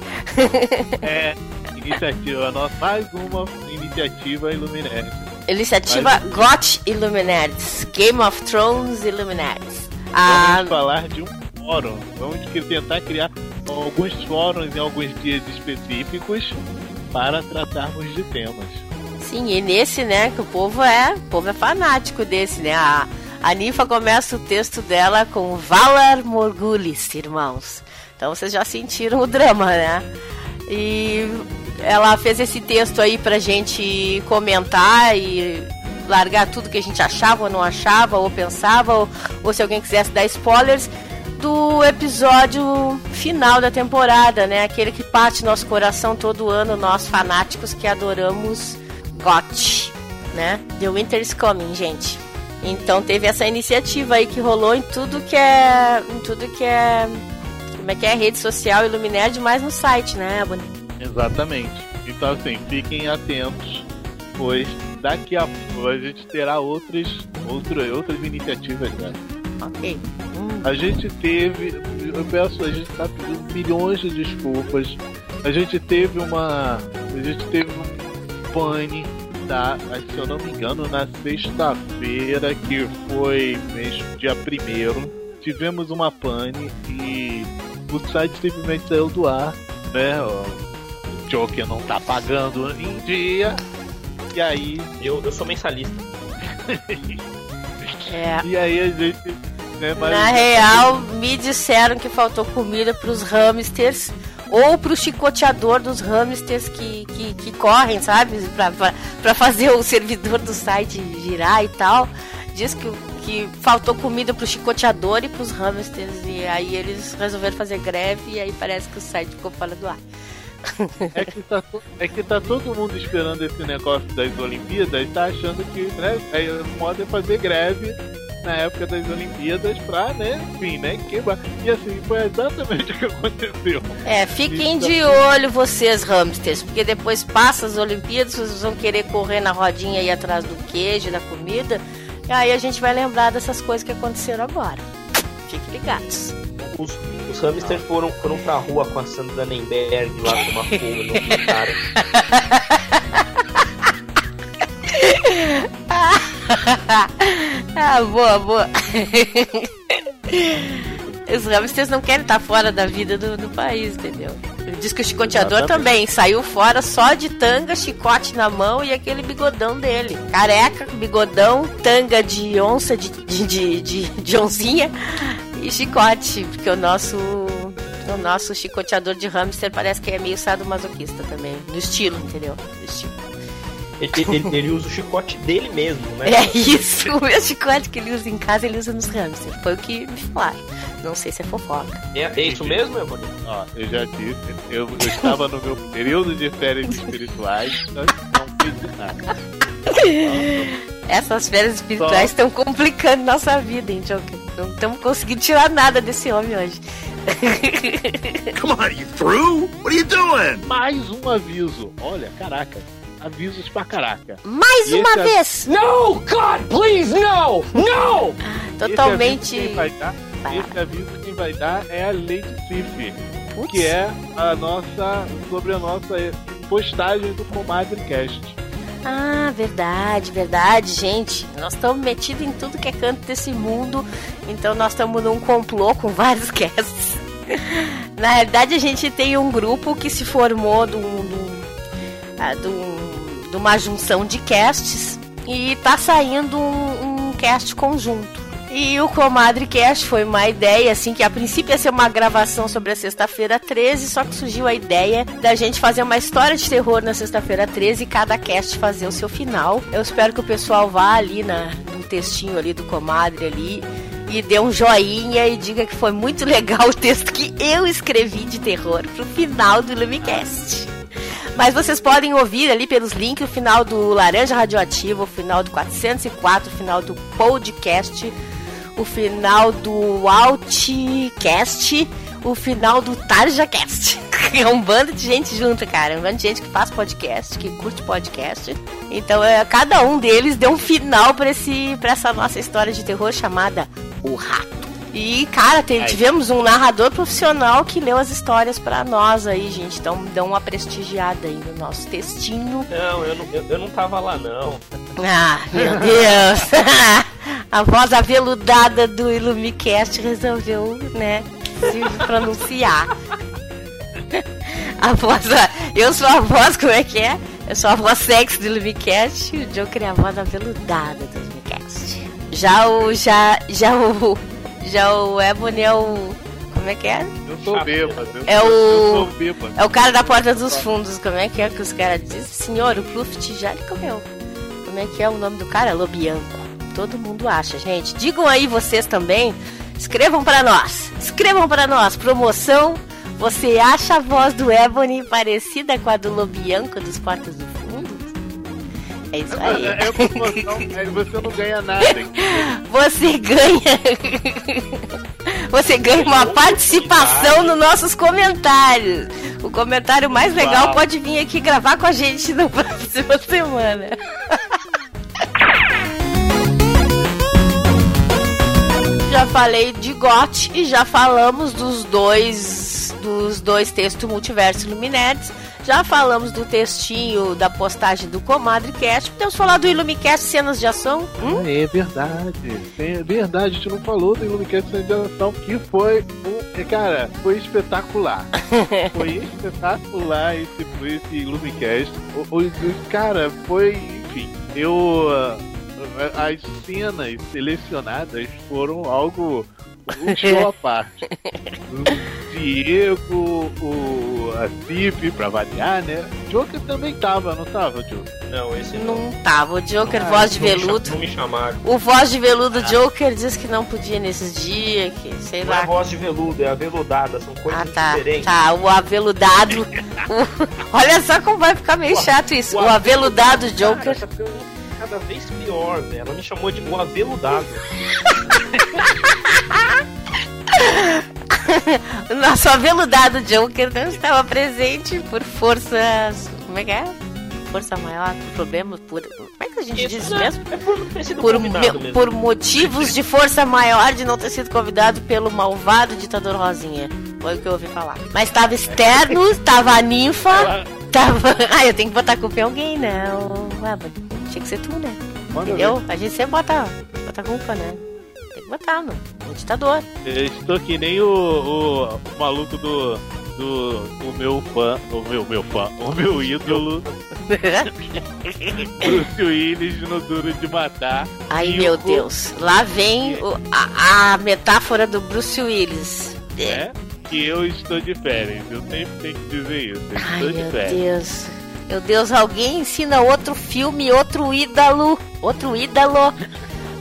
É, é iniciativa, nossa, mais uma iniciativa Illuminati. Iniciativa GOT Illuminates. Game of Thrones Illuminates. Ah, Vamos falar de um fórum. Vamos tentar criar alguns fóruns em alguns dias específicos para tratarmos de temas. Sim, e nesse, né, que o povo é, o povo é fanático desse, né? A, a começa o texto dela com Valar Morgulis, irmãos. Então vocês já sentiram o drama, né? E ela fez esse texto aí pra gente comentar e largar tudo que a gente achava ou não achava, ou pensava, ou, ou se alguém quisesse dar spoilers do episódio final da temporada, né? Aquele que parte nosso coração todo ano, nós fanáticos que adoramos GOT, né? The Winter is Coming, gente. Então teve essa iniciativa aí que rolou em tudo que é. em tudo que é. Como é que é? Rede social Illuminerd, mais no site, né, Bonnie? Exatamente. Então assim, fiquem atentos, pois daqui a pouco a gente terá outras, outras, outras iniciativas né? Ok. Hum, A gente teve, eu peço, a gente tá pedindo milhões de desculpas. A gente teve uma, a gente teve um pane, tá? Se eu não me engano, na sexta-feira, que foi mês, dia primeiro, tivemos uma pane e o site simplesmente saiu do ar, né? O Joker não tá pagando em dia. E aí, Eu, eu sou mensalista. [LAUGHS] é. e aí a gente, né, mas- Na real, me disseram que faltou comida pros hamsters ou pro chicoteador dos hamsters que, que, que correm, sabe? Pra, pra, pra fazer o servidor do site girar e tal. Diz que, que faltou comida pro chicoteador e pros hamsters. E aí eles resolveram fazer greve e aí parece que o site ficou fora do ar. É que, tá, é que tá todo mundo esperando esse negócio das Olimpíadas, tá achando que né, é, o modo é fazer greve na época das Olimpíadas pra, né, enfim, né, quebrar. E assim, foi exatamente [LAUGHS] o que aconteceu. É, fiquem de olho vocês, hamsters, porque depois passa as Olimpíadas, vocês vão querer correr na rodinha aí atrás do queijo, da comida, e aí a gente vai lembrar dessas coisas que aconteceram agora. Fiquem ligados. Os, os hamsters foram, foram pra rua com a Sandra Nemberg lá tomar fogo no cara. [LAUGHS] ah, boa, boa. [LAUGHS] Os hamsters não querem estar fora da vida do, do país, entendeu? Diz que o chicoteador Exatamente. também saiu fora só de tanga, chicote na mão e aquele bigodão dele. Careca, bigodão, tanga de onça, de, de, de, de, de oncinha e chicote, porque o nosso. O nosso chicoteador de hamster parece que é meio sadomasoquista também. Do estilo, entendeu? Do estilo. Ele, ele- ele usa o chicote dele mesmo, né? É isso, [LAUGHS] o meu chicote que ele usa em casa, ele usa nos hamsters. Foi o que me falaram. Não sei se é fofoca. É, é isso mesmo, Ebony? Ó, eu já disse, eu, eu estava no meu período de férias espirituais, [LAUGHS] não fiz nada. Essas férias espirituais estão complicando nossa vida, hein, Joker? Não estamos conseguindo tirar nada desse homem hoje. Come on, you through? What are you doing? Mais um aviso, olha, caraca, avisos pra caraca. Mais E uma esse vez! No! God, please, no! No! Totalmente. Esse aviso quem vai dar, esse aviso quem vai dar é a Lady Sif, que é a nossa, sobre a nossa postagem do Comadre Cast. Ah, verdade, verdade, gente. Nós estamos metidos em tudo que é canto desse mundo. Então nós estamos num complô com vários [LAUGHS] casts. Na realidade, a gente tem um grupo que se formou de, um, de, um- ah, de um- de uma junção de casts e tá saindo um, um cast conjunto. E o Comadre Cast foi uma ideia, assim, que a princípio ia ser uma gravação sobre a sexta-feira 13, só que surgiu a ideia da gente fazer uma história de terror na sexta-feira 13 e cada cast fazer o seu final. Eu espero que o pessoal vá ali na, no textinho ali do Comadre ali e dê um joinha e diga que foi muito [LAUGHS] legal o texto que eu escrevi de terror pro final do Lumicast. Mas vocês podem ouvir ali pelos links o final do Laranja Radioativo, o final do 404, o final do podcast, o final do Outcast, o final do TarjaCast. [LAUGHS] É um bando de gente junta, cara. Um bando de gente que faz podcast, que curte podcast. Então, é, cada um deles deu um final pra essa nossa história de terror chamada O Rato. E, cara, tivemos um narrador profissional que leu as histórias pra nós aí, gente. Então, dá uma prestigiada aí no nosso textinho. Não, eu não, eu, eu não tava lá, não. Ah, meu Deus! [LAUGHS] A voz aveludada do Ilumicast resolveu, né, se pronunciar. [LAUGHS] A voz. Eu sou a voz, como é que é? Eu sou a voz sexy do Ilumicast e o Joker é a voz aveludada do Ilumicast. Já o. Já, já o. Já o Ebony é o. Como é que é? Eu sou bêbado. eu- É o- Eu sou bêbado. É o cara da porta dos fundos, como é que é que os caras dizem? Senhor, o Pluft já lhe comeu. Como é que é o nome do cara? Lobianco. Todo mundo acha, gente. Digam aí vocês também. Escrevam pra nós. Escrevam pra nós. Promoção. Você acha a voz do Ebony parecida com a do Lobianco dos Portas do Fundo? É isso aí. É promoção, aí você não ganha nada. hein? Você ganha. Você ganha uma participação nos nossos comentários. O comentário mais legal Uau. pode vir aqui gravar com a gente na [LAUGHS] próxima semana. Já falei de GOT e já falamos dos dois dos dois textos Multiverso Luminetes. Já falamos do textinho da postagem do Comadre Cast. Podemos falar do Ilumicast Cenas de Ação? Hum? Ah, é verdade. É verdade, a gente não falou do Illuminati Ação, que foi um. é, Cara, foi espetacular. [LAUGHS] foi espetacular esse, esse Illumicast. O, o- cara, foi. Enfim, eu. ah, as cenas selecionadas foram algo. Um show à parte. O [LAUGHS] Diego, o, a Cip, pra variar, né? Joker também tava, não tava, Joker? Não, esse não. Não tava. O Joker, Ah, voz de Não veludo. Não me chamaram. O voz de veludo Joker disse que não podia nesses dias, que sei Não é lá. voz de veludo, é aveludada, são coisas Ah, tá. diferentes. Tá, o aveludado. o- [LAUGHS] Olha só como vai ficar meio chato isso. O aveludado Joker. Cara, tá ficando cada vez pior, né? Ela me chamou de o aveludado. [LAUGHS] O [LAUGHS] nosso aveludado Joker não estava presente por forças. Como é que é? Força maior, por problemas, por. Como é que a gente diz isso mesmo? É por não ter sido Por, me- mesmo. por motivos de força maior de não ter sido convidado pelo malvado ditador Rosinha. Foi o que eu ouvi falar. Mas tava externo, tava a ninfa, tava. [LAUGHS] Ah, eu tenho que botar culpa em alguém, né? O... Ah, tinha que ser tu, né? Manda Entendeu? ver. A gente sempre bota, bota culpa, né? Tem que botar no, no ditador. Eu estou que nem o, o, o maluco do. Do o meu fã, o meu, meu fã, o meu ídolo, [LAUGHS] Bruce Willis no Duro de Matar. Ai, E meu o- Deus. Lá vem o- a, a metáfora do Bruce Willis. É, que eu estou de férias. Eu sempre tenho que dizer isso. Eu Ai, estou de. Deus. Meu Deus, alguém ensina outro filme, outro ídolo, outro ídolo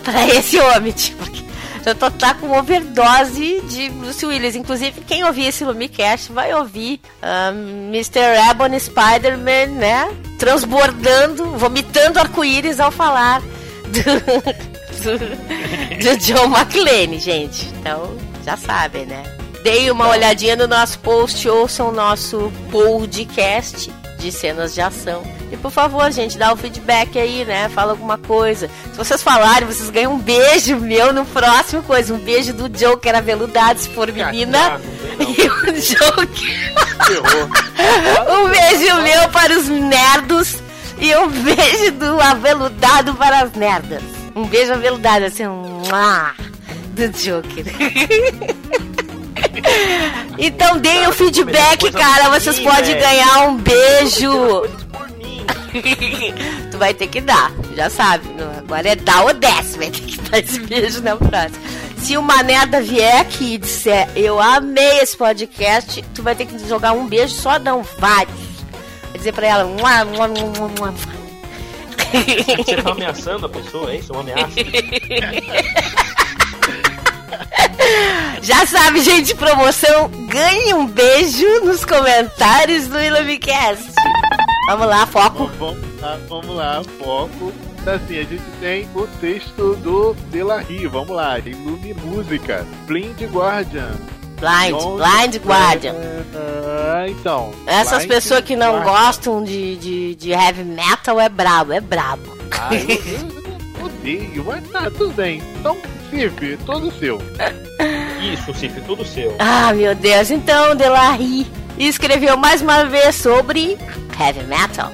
pra esse homem, tipo, porque [LAUGHS] eu tô tá com overdose de Bruce Willis. Inclusive, quem ouvir esse Lumicast vai ouvir ah, Mr. Ebony Spider-Man, né? Transbordando, vomitando arco-íris ao falar do, do, do John McClane, gente. Então, já sabem, né? Deem uma olhadinha no nosso post, ouçam o nosso podcast de cenas de ação. E por favor, gente, dá o feedback aí, né? Fala alguma coisa. Se vocês falarem, vocês ganham um beijo meu no próximo coisa. Um beijo do Joker aveludado, se for menina. [LAUGHS] E o Joker. [LAUGHS] um beijo meu para os nerdos. E um beijo do aveludado para as nerdas. Um beijo aveludado, assim, um do Joker. [LAUGHS] então deem o feedback, cara. Vocês podem ganhar um beijo. [LAUGHS] tu vai ter que dar, já sabe. Agora é dar ou desce, vai ter que dar esse beijo na próxima. Se uma merda vier aqui e disser eu amei esse podcast, tu vai ter que jogar um beijo só, não vários. Vai dizer pra ela. Mua, mua, mua, mua. Você tá ameaçando a pessoa, é isso? Uma ameaça? [LAUGHS] [LAUGHS] Já sabe, gente, promoção. Ganhe um beijo nos comentários do Ilumicast. Vamos lá, foco. Vamos lá, vamos lá, foco. Assim, a gente tem o texto do Delarry, vamos lá, Ilume Música, Blind Guardian. Blind, Blind Guardian. Ah, então. Essas Blind pessoas que não Guardian. gostam de, de, de heavy metal é brabo, é brabo. Ah, eu, eu odeio, mas tá, tudo bem. Então, Cif, todo seu. Isso, Cif, tudo seu. Ah, meu Deus. Então, Delarry escreveu mais uma vez sobre heavy metal.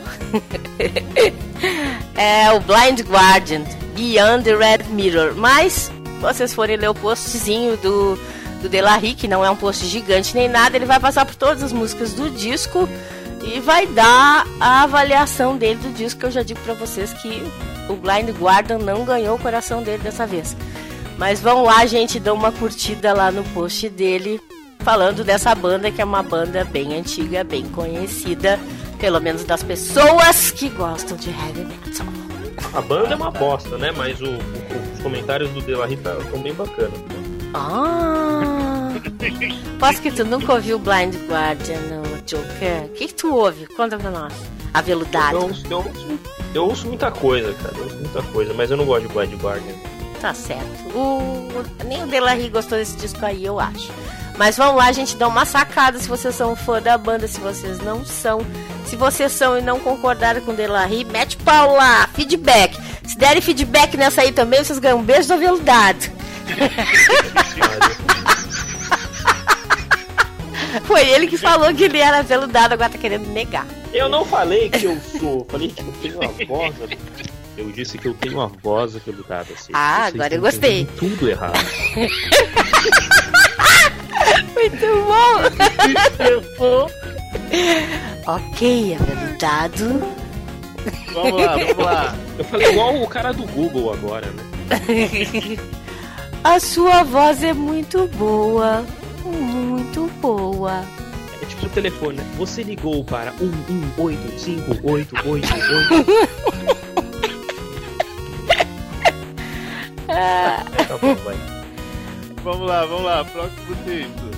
[LAUGHS] é o Blind Guardian, Beyond the Red Mirror. Mas, se vocês forem ler o postzinho do, do Delarry, que não é um post gigante nem nada, ele vai passar por todas as músicas do disco e vai dar a avaliação dele do disco, que eu já digo pra vocês que o Blind Guardian não ganhou o coração dele dessa vez. Mas vão lá, gente, dá uma curtida lá no post dele, falando dessa banda que é uma banda bem antiga, bem conhecida, pelo menos das pessoas que gostam de heavy metal. A banda é uma bosta, né? Mas o- o- os comentários do Delarry estão bem bacanas. Ah! Posso que tu nunca ouviu Blind Guardian no Joker? O que, que tu ouve? Conta pra nós. Aveludado. Eu, eu, eu ouço muita coisa, cara. Eu ouço muita coisa, mas eu não gosto de Blind Guardian. Tá certo. O... Nem o Delarry gostou desse disco aí, eu acho. Mas vamos lá, a gente dá uma sacada se vocês são fã da banda, se vocês não são. Se vocês são e não concordaram com Delarry, mete pau lá, feedback. Se derem feedback nessa aí também, vocês ganham um beijo do aveludado. [LAUGHS] Foi ele que falou que ele era aveludado, agora tá querendo negar. Eu não falei que eu sou, falei que eu tenho uma voz. Eu disse que eu tenho uma voz aveludada. Assim. Ah, Vocês agora eu gostei. Tudo errado. [LAUGHS] Muito bom! [LAUGHS] ok, aveludado. Vamos lá, vamos lá. Eu falei igual o cara do Google agora, né? [LAUGHS] A sua voz é muito boa. Muito boa. É tipo o telefone, né? Você ligou para 11858888. Tá bom, vai. [LAUGHS] Vamos lá, vamos lá. Próximo texto.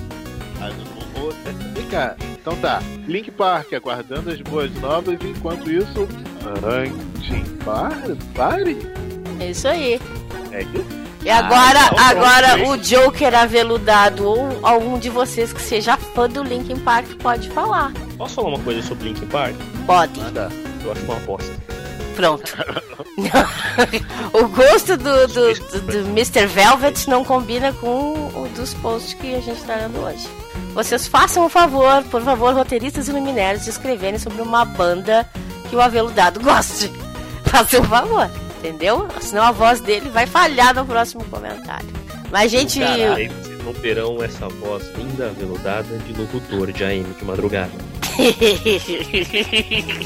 Ah, não vou- Vem cá. Então tá. Link Park aguardando as boas novas. Enquanto isso, Ranking Bar- Pare? é isso aí. É isso? E agora, Ah, então agora pronto, o Joker aveludado ou algum de vocês que seja fã do Linkin Park pode falar. Posso falar uma coisa sobre Linkin Park? Pode. Eu acho uma bosta. Pronto. [LAUGHS] o gosto do, do, do, do Mr. Velvet não combina com o dos posts que a gente está lendo hoje. Vocês façam o favor, por favor, roteiristas e luminários, de escreverem sobre uma banda que o aveludado [LAUGHS] goste. Façam o favor, entendeu? Senão a voz dele vai falhar no próximo comentário. Mas, gente. Caralho, vocês não terão essa voz linda, aveludada de locutor de AM de madrugada.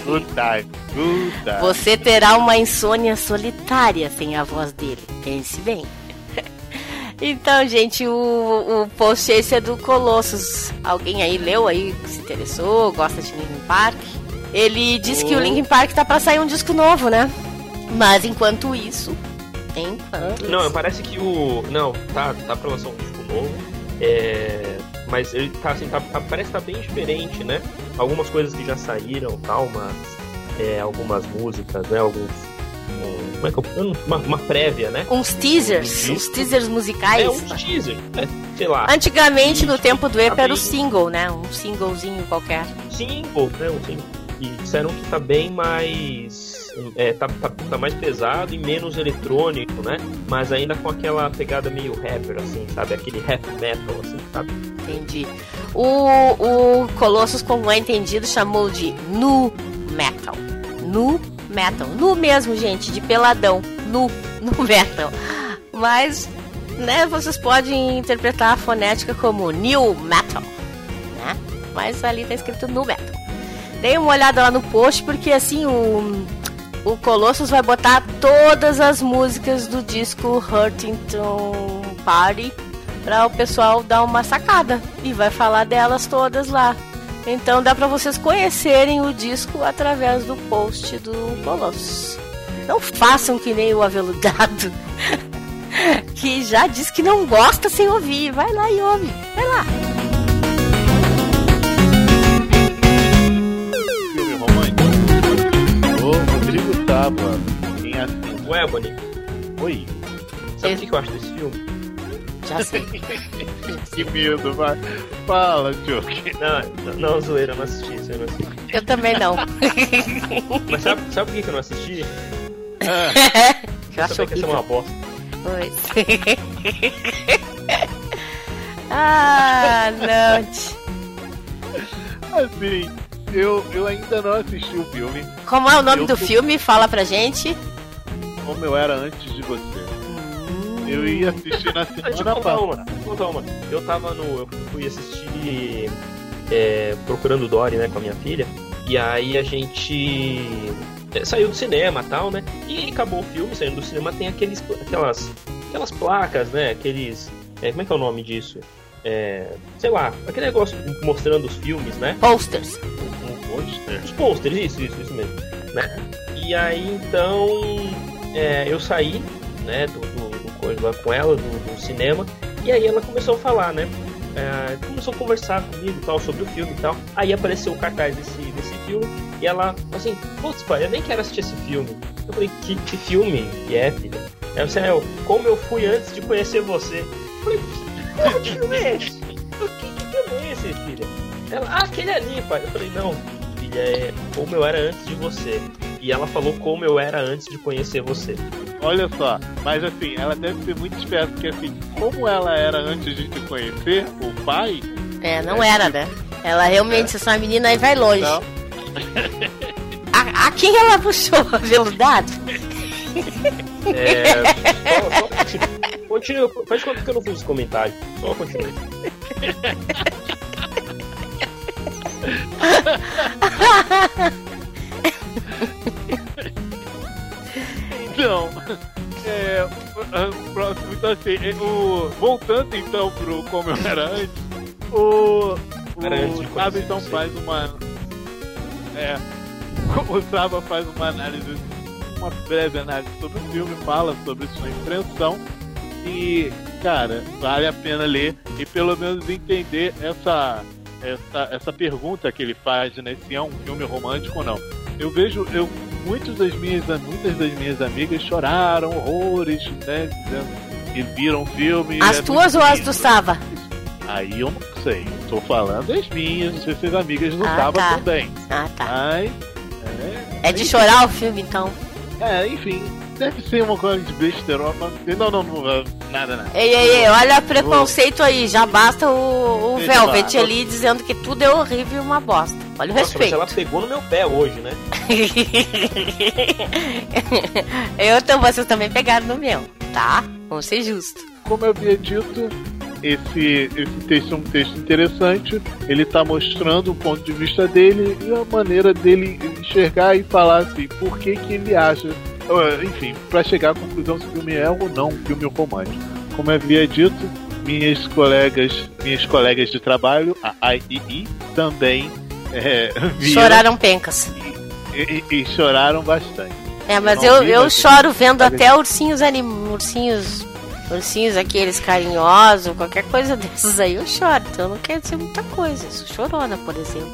Good time. Good time. Você terá uma insônia solitária sem a voz dele. Pense bem. [LAUGHS] Então, gente, o, o post esse é do Colossus. Alguém aí leu aí, se interessou, gosta de Linkin Park? Ele disse que o Linkin Park tá pra sair um disco novo, né? Mas enquanto isso, enquanto Não, parece que o. Não, tá, tá pra lançar um disco novo. É. Mas ele tá assim, tá, tá- parece que tá bem diferente, né? Algumas coisas que já saíram tal, mas. É, algumas músicas, né? Alguns. um- como é que eu. Uma, uma prévia, né? uns teasers, Um uns teasers musicais. É, um teaser, né? Sei lá. Antigamente, no tempo do EP, Tá era o single, né? Um singlezinho qualquer. single, né? Um single. E disseram que tá bem mais. É, tá, tá, tá mais pesado e menos eletrônico, né? Mas ainda com aquela pegada meio rapper, assim, sabe? Aquele rap metal, assim, sabe? Entendi. O, o Colossus, como é entendido, chamou de nu metal. Nu metal. Nu mesmo, gente, de peladão. Nu, nu [LAUGHS] metal. Mas, né, vocês podem interpretar a fonética como new metal, né? Mas ali tá escrito nu metal. Dei uma olhada lá no post, porque assim, o, o Colossus vai botar todas as músicas do disco Huntington Party para o pessoal dar uma sacada e vai falar delas todas lá. Então dá para vocês conhecerem o disco através do post do Colossus. Não façam que nem o aveludado, [LAUGHS] que já disse que não gosta sem ouvir. Vai lá e ouve. Vai lá. Tábua. Quem assina? O Ebony, Oi. sabe o que que eu acho desse filme? Já sei. [LAUGHS] que medo, vai. Fala, Joke. Não, não, não, zoeira, eu não assisti, isso eu não assisti. Eu também não. [LAUGHS] Mas sabe, sabe por que que eu não assisti? [LAUGHS] Eu acho que ser uma bosta. Pois. ah, não. Assim, eu, eu ainda não assisti o filme. Como é o nome Eu do filme? Fala pra gente. Como eu era antes de você. Eu ia assistir na [LAUGHS] semana uma, passada. contar uma. Eu tava no. Eu fui assistir é, Procurando Dory, né, com a minha filha. E aí a gente é, saiu do cinema e tal, né? E acabou o filme, saindo do cinema, tem aqueles, aquelas, aquelas placas, né? Aqueles. é, como é que é o nome disso? É, sei lá, aquele negócio mostrando os filmes, né? Posters. Um pôster. Os posters, isso, isso, isso mesmo. Né? E aí então é, eu saí, né, do, do, do coisa lá com ela, do, do cinema, e aí ela começou a falar, né? é, começou a conversar comigo e tal sobre o filme e tal. Aí apareceu o cartaz desse, desse filme e ela assim, putz, pai, eu nem quero assistir esse filme. Eu falei, que, que filme que é, filha? Aí você, é, como eu fui antes de conhecer você. Eu falei, porra de filme é esse? Eu, Que, que filme é esse, filha? Ela, ah, aquele ali, pai. Eu falei, não, filha, é como eu era antes de você. E ela falou como eu era antes de conhecer você. Olha só, mas assim, ela deve ser muito esperta, porque assim, como ela era antes de te conhecer, o pai, É, não era, né? Ela realmente, essa menina aí vai longe. Não. A, a quem ela puxou? [LAUGHS] Veludado? É. só, só continua. Faz conta que eu não fiz os comentários. Só continua. Então, é, o próximo, então assim, é, o, voltando então pro como eu era antes, o, o Saba então faz uma, é, o Saba faz uma análise, uma breve análise sobre o filme, fala sobre sua impressão e, cara, vale a pena ler e pelo menos entender essa, essa, essa pergunta que ele faz, né, se é um filme romântico ou não. Eu vejo, eu muitas das minhas, muitas das minhas amigas choraram horrores, né? Dizendo que viram o filme. As é tuas ou as do Sava? Aí eu não sei. Tô falando das minhas, não sei se as amigas não Ah, estavam tá. também. Ah, tá. Mas. É de chorar o filme, então. É, enfim. Deve ser uma coisa de besterol, mas. Não, não, não, nada, nada. Ei, ei, ei, olha o preconceito aí. Já basta o, o Velvet tá. ali dizendo que tudo é horrível e uma bosta. Olha o Nossa, mas respeito. ela pegou no meu pé hoje, né? [LAUGHS] Eu, então, vocês também pegaram no meu, tá? Vamos ser justos. Como eu havia dito, esse, esse texto é um texto interessante. Ele está mostrando o ponto de vista dele e a maneira dele enxergar e falar assim, por que, que ele acha. Ah, Enfim, para chegar à conclusão se o filme é ou não um filme romântico. Como eu havia dito, minhas colegas, minhas colegas de trabalho, a III, também é, viram Choraram pencas. e, e- e choraram bastante. É, mas Eu eu, eu choro vendo até ursinhos anim... ursinhos. Ursinhos aqueles carinhosos, qualquer coisa [LAUGHS] dessas aí eu choro. Então não quer dizer muita coisa. Sou chorona, por exemplo.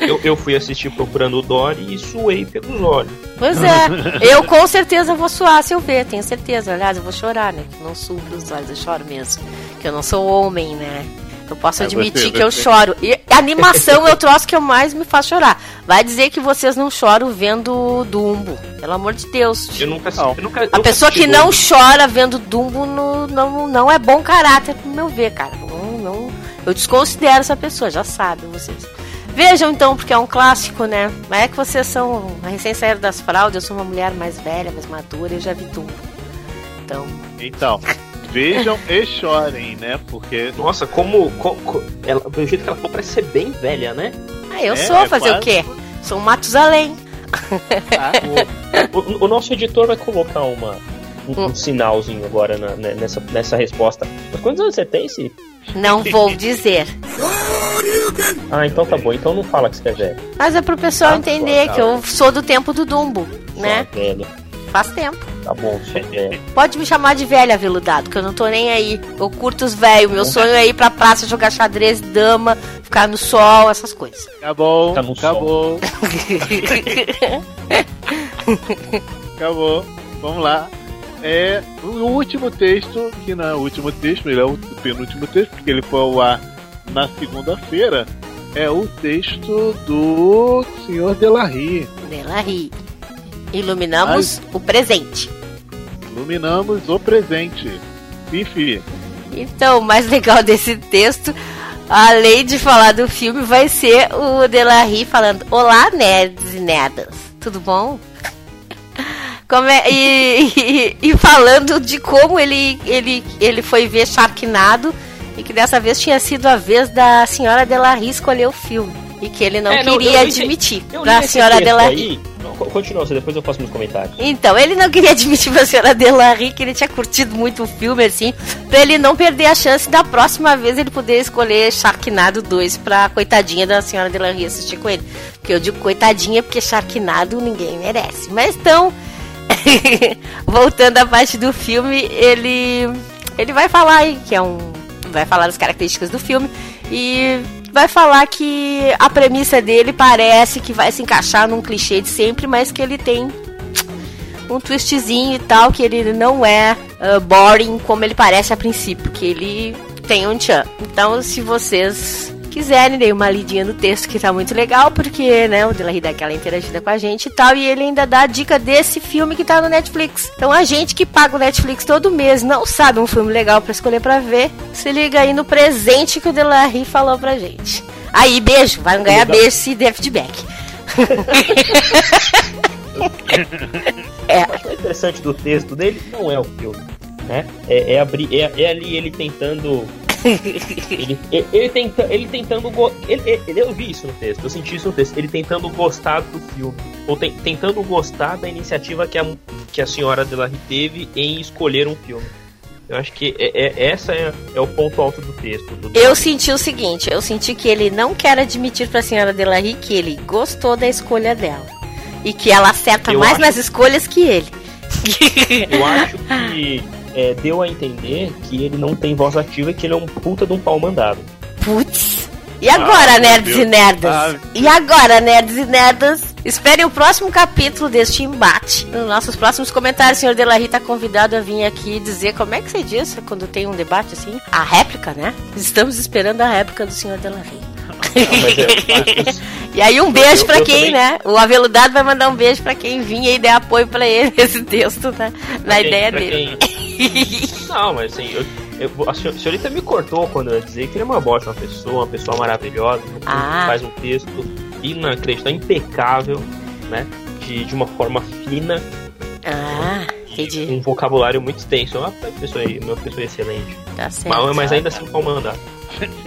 Eu, eu fui assistir Procurando o Dory e suei pelos olhos. Pois é, eu com certeza vou suar se eu ver, tenho certeza. Aliás, eu vou chorar, né? Que não suo pelos olhos, eu choro mesmo. Que eu não sou homem, né? Eu posso É, admitir você- que eu você- choro. E animação é o troço que eu mais me faz chorar. Vai dizer que vocês não choram vendo Dumbo. Pelo amor de Deus. Eu nunca, Não. eu nunca A nunca pessoa que não chora vendo Dumbo no- não, não é bom caráter, pro meu ver, cara. Não, não, eu desconsidero essa pessoa, já sabem vocês. Vejam então, porque é um clássico, né? Mas é que vocês são recém saíram das fraldas, eu sou uma mulher mais velha, mais madura, eu já vi Dumbo. Então, Então, vejam e chorem, né? Porque Nossa, como. co- co- ela, pelo jeito que ela falou, parece ser bem velha, né? ah, eu É, sou, é fazer o quase- quê? Sou um Matusalém. O, o nosso editor vai colocar uma, um, um sinalzinho agora na- né, nessa, nessa resposta. Mas quantos anos você tem, Si? Não vou dizer. Ah, então tá bom. Então não fala que você é velho. Mas é pro pessoal Ah, entender tá. que eu sou do tempo do Dumbo, né? Sua velha. Faz tempo. Tá bom, sua velha. Pode me chamar de velha, veludado, que eu não tô nem aí. Eu curto os velhos. Meu sonho é ir pra praça jogar xadrez, dama, ficar no sol, essas coisas. acabou, Fica no acabou, acabou. Vamos lá. É o último texto, que não é o último texto, ele é o penúltimo texto, porque ele foi ao ar na segunda-feira, é o texto do Senhor Delarry. Delarry. Iluminamos o presente. Iluminamos o presente. Fifi. Então, o mais legal desse texto, além de falar do filme, vai ser o Delarry falando: Olá, nerds e nerdas. Tudo bom? É- e, e- e falando de como ele, ele, ele foi ver Sharknado e que dessa vez tinha sido a vez da senhora Delarry escolher o filme. E que ele não É, queria eu- eu admitir Eu pra senhora Delarry. Não, Continua, depois eu faço meus comentários. Então, ele não queria [LAUGHS] admitir pra senhora Delarry que ele tinha curtido muito o filme, assim, pra ele não perder a chance da próxima vez ele poder escolher Sharknado 2 pra coitadinha da senhora Delarry assistir com ele. Porque eu digo coitadinha porque Sharknado ninguém merece. Mas então, [LAUGHS] voltando à parte do filme, ele ele vai falar aí que é um vai falar das características do filme e vai falar que a premissa dele parece que vai se encaixar num clichê de sempre, mas que ele tem um twistzinho e tal, que ele não é ah, boring como ele parece a princípio, que ele tem um tchan. Então, se vocês quiserem, dei uma lidinha no texto que tá muito legal, porque, né, o Delarry dá aquela interagida com a gente e tal, e ele ainda dá a dica desse filme que tá no Netflix. Então, a gente que paga o Netflix todo mês não sabe um filme legal pra escolher pra ver, se liga aí no presente que o Delarry falou pra gente. Aí, beijo, vai ganhar Legal. beijo se der feedback. É. O interessante do texto dele não é o filme, né? É, é, abrir, é, é ali ele tentando. Ele, ele, tenta, ele tentando. go- Ele, ele- eu vi isso no texto, eu senti isso no texto. Ele tentando gostar do filme. Ou ten- tentando gostar da iniciativa que a, que a senhora Delarry teve em escolher um filme. Eu acho que é, é- essa é, é o ponto alto do texto. do- Eu senti o seguinte, eu senti que ele não quer admitir pra senhora Delarry que ele gostou da escolha dela. E que ela acerta Eu mais acho- nas escolhas que ele. Eu acho que é, deu a entender que ele não tem voz ativa e que ele é um puta de um pau mandado. Putz. E agora, Ah, nerds e nerdas? Ah, E agora, nerds e nerdas? Esperem o próximo capítulo deste embate. Nos nossos próximos comentários, o senhor Delarry tá convidado a vir aqui dizer como é que você diz quando tem um debate assim? A réplica, né? Estamos esperando a réplica do senhor Delarry. [LAUGHS] E aí um beijo eu quem, também- né? O aveludado vai mandar um beijo pra quem vinha e der apoio pra ele [LAUGHS] nesse texto, né? Na Pra quem- ideia pra dele. quem- Não, mas assim, eu, eu- a senhor- a senhorita me cortou quando eu ia dizer que ele é uma bosta, uma pessoa, uma pessoa maravilhosa, que Ah. faz um texto inacreditável, impecável, né? De, de uma forma fina, Ah, entendi. um vocabulário muito extenso. É uma pessoa, uma pessoa excelente. Tá certo. Mas, mas ainda assim, pau mandado.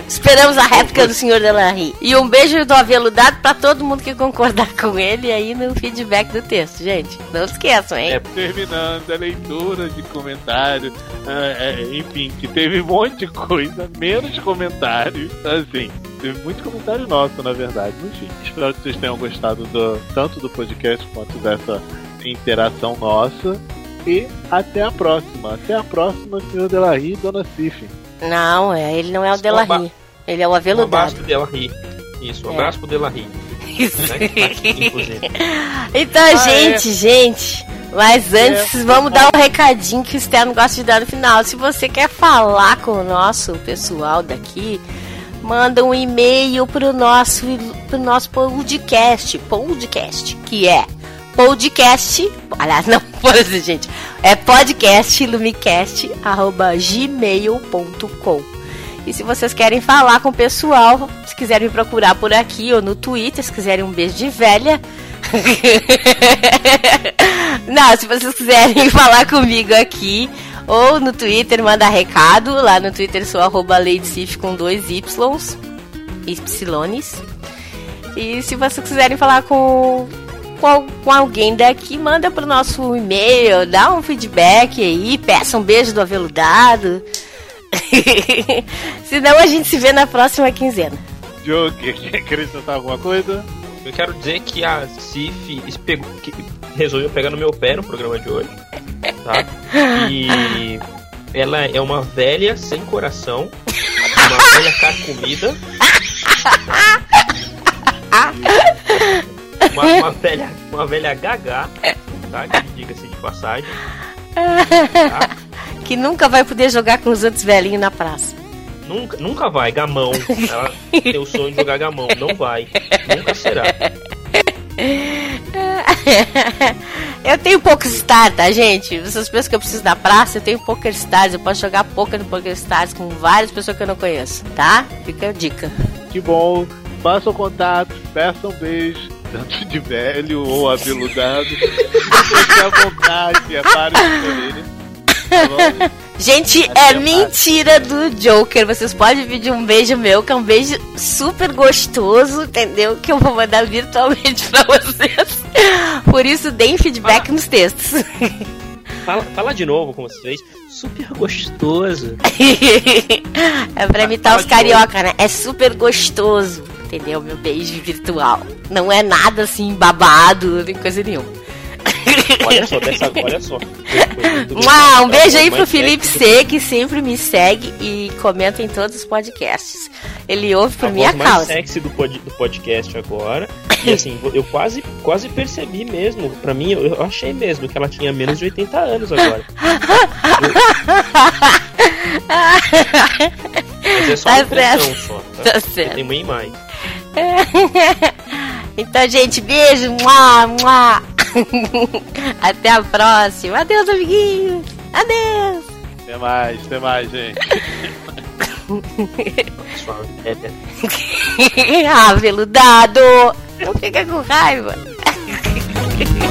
Esperamos a réplica do senhor Delarry. E um beijo do aveludado pra todo mundo que concordar com ele aí no feedback do texto, gente. Não esqueçam, hein? É, terminando a leitura de comentários, ah, é, enfim, que teve um monte de coisa, menos comentários, assim. Teve muito comentário nosso, na verdade. Enfim, espero que vocês tenham gostado do, tanto do podcast quanto dessa interação nossa. E até a próxima. Até a próxima, senhor Delarry e dona Cif. Não, é, ele não é o Delarry. Ele é o Um abraço aveludado. pro Delarry. Isso, um É. abraço pro Delarry. Isso. Né, que tá aqui, inclusive. [LAUGHS] Então, Ah, gente, gente. Mas antes, vamos dar um recadinho que o Stern gosta de dar no final. Se você quer falar com o nosso pessoal daqui, manda um e-mail pro nosso, pro nosso podcast, podcast, que é podcast, aliás, não [LAUGHS] pode, gente, é podcast lumicast, arroba gmail.com. E se vocês querem falar com o pessoal, se quiserem me procurar por aqui ou no Twitter, se quiserem um beijo de velha. [LAUGHS] Não, se vocês quiserem [LAUGHS] falar comigo aqui ou no Twitter, manda recado. Lá no Twitter sou arroba LadyCif com dois Ys, Ypsilones. E se vocês quiserem falar com, com, com alguém daqui, manda pro nosso e-mail, dá um feedback aí, peça um beijo do aveludado. [LAUGHS] Senão a gente se vê na próxima quinzena. Diogo, quer acrescentar alguma coisa? Eu quero dizer que a Cif resolveu pegar no meu pé no programa de hoje. Tá? E ela é uma velha sem coração, uma velha carcomida. [LAUGHS] Uma, uma velha, uma velha gaga, tá? Que diga-se de passagem. [LAUGHS] que nunca vai poder jogar com os outros velhinhos na praça. Nunca, nunca vai, gamão. Ela tem o sonho de jogar gamão. Não vai. Nunca será. [LAUGHS] eu tenho poucos stars, tá, gente? Vocês pensam que eu preciso da praça? Eu tenho Poker Stars. Eu posso jogar poker no Poker Stars com várias pessoas que eu não conheço, tá? Fica a dica. Que bom. Façam contato, peçam um beijo, tanto de velho ou abeludado. Fique à vontade, é para escolher. Tá bom? Gente, é mentira do Joker. Vocês podem pedir um beijo meu, que é um beijo super gostoso, entendeu? Que eu vou mandar virtualmente [LAUGHS] pra vocês. Por isso, deem feedback nos textos. [LAUGHS] Fala, fala de novo como você fez. Super gostoso. [LAUGHS] é pra imitar os carioca, né? É super gostoso, entendeu? Meu beijo virtual. Não é nada assim babado, nem coisa nenhuma. Olha só, dessa, olha só. Uau, um beijo aí pro Felipe C, que sempre me segue e comenta em todos os podcasts. Ele ouve por a minha voz mais causa. sexy do, pod, do podcast agora. E assim, eu quase, quase percebi mesmo. Pra mim, eu, eu achei mesmo que ela tinha menos de 80 anos agora. [LAUGHS] Mas é só Tá uma impressão só. Tá, Tá certo. Tem mais. [LAUGHS] Então, gente, beijo. Mua, mua. [LAUGHS] Até a próxima. Adeus, amiguinhos. Adeus. Até mais, até mais, gente. [LAUGHS] Ah, veludado. Não fica com raiva. [LAUGHS]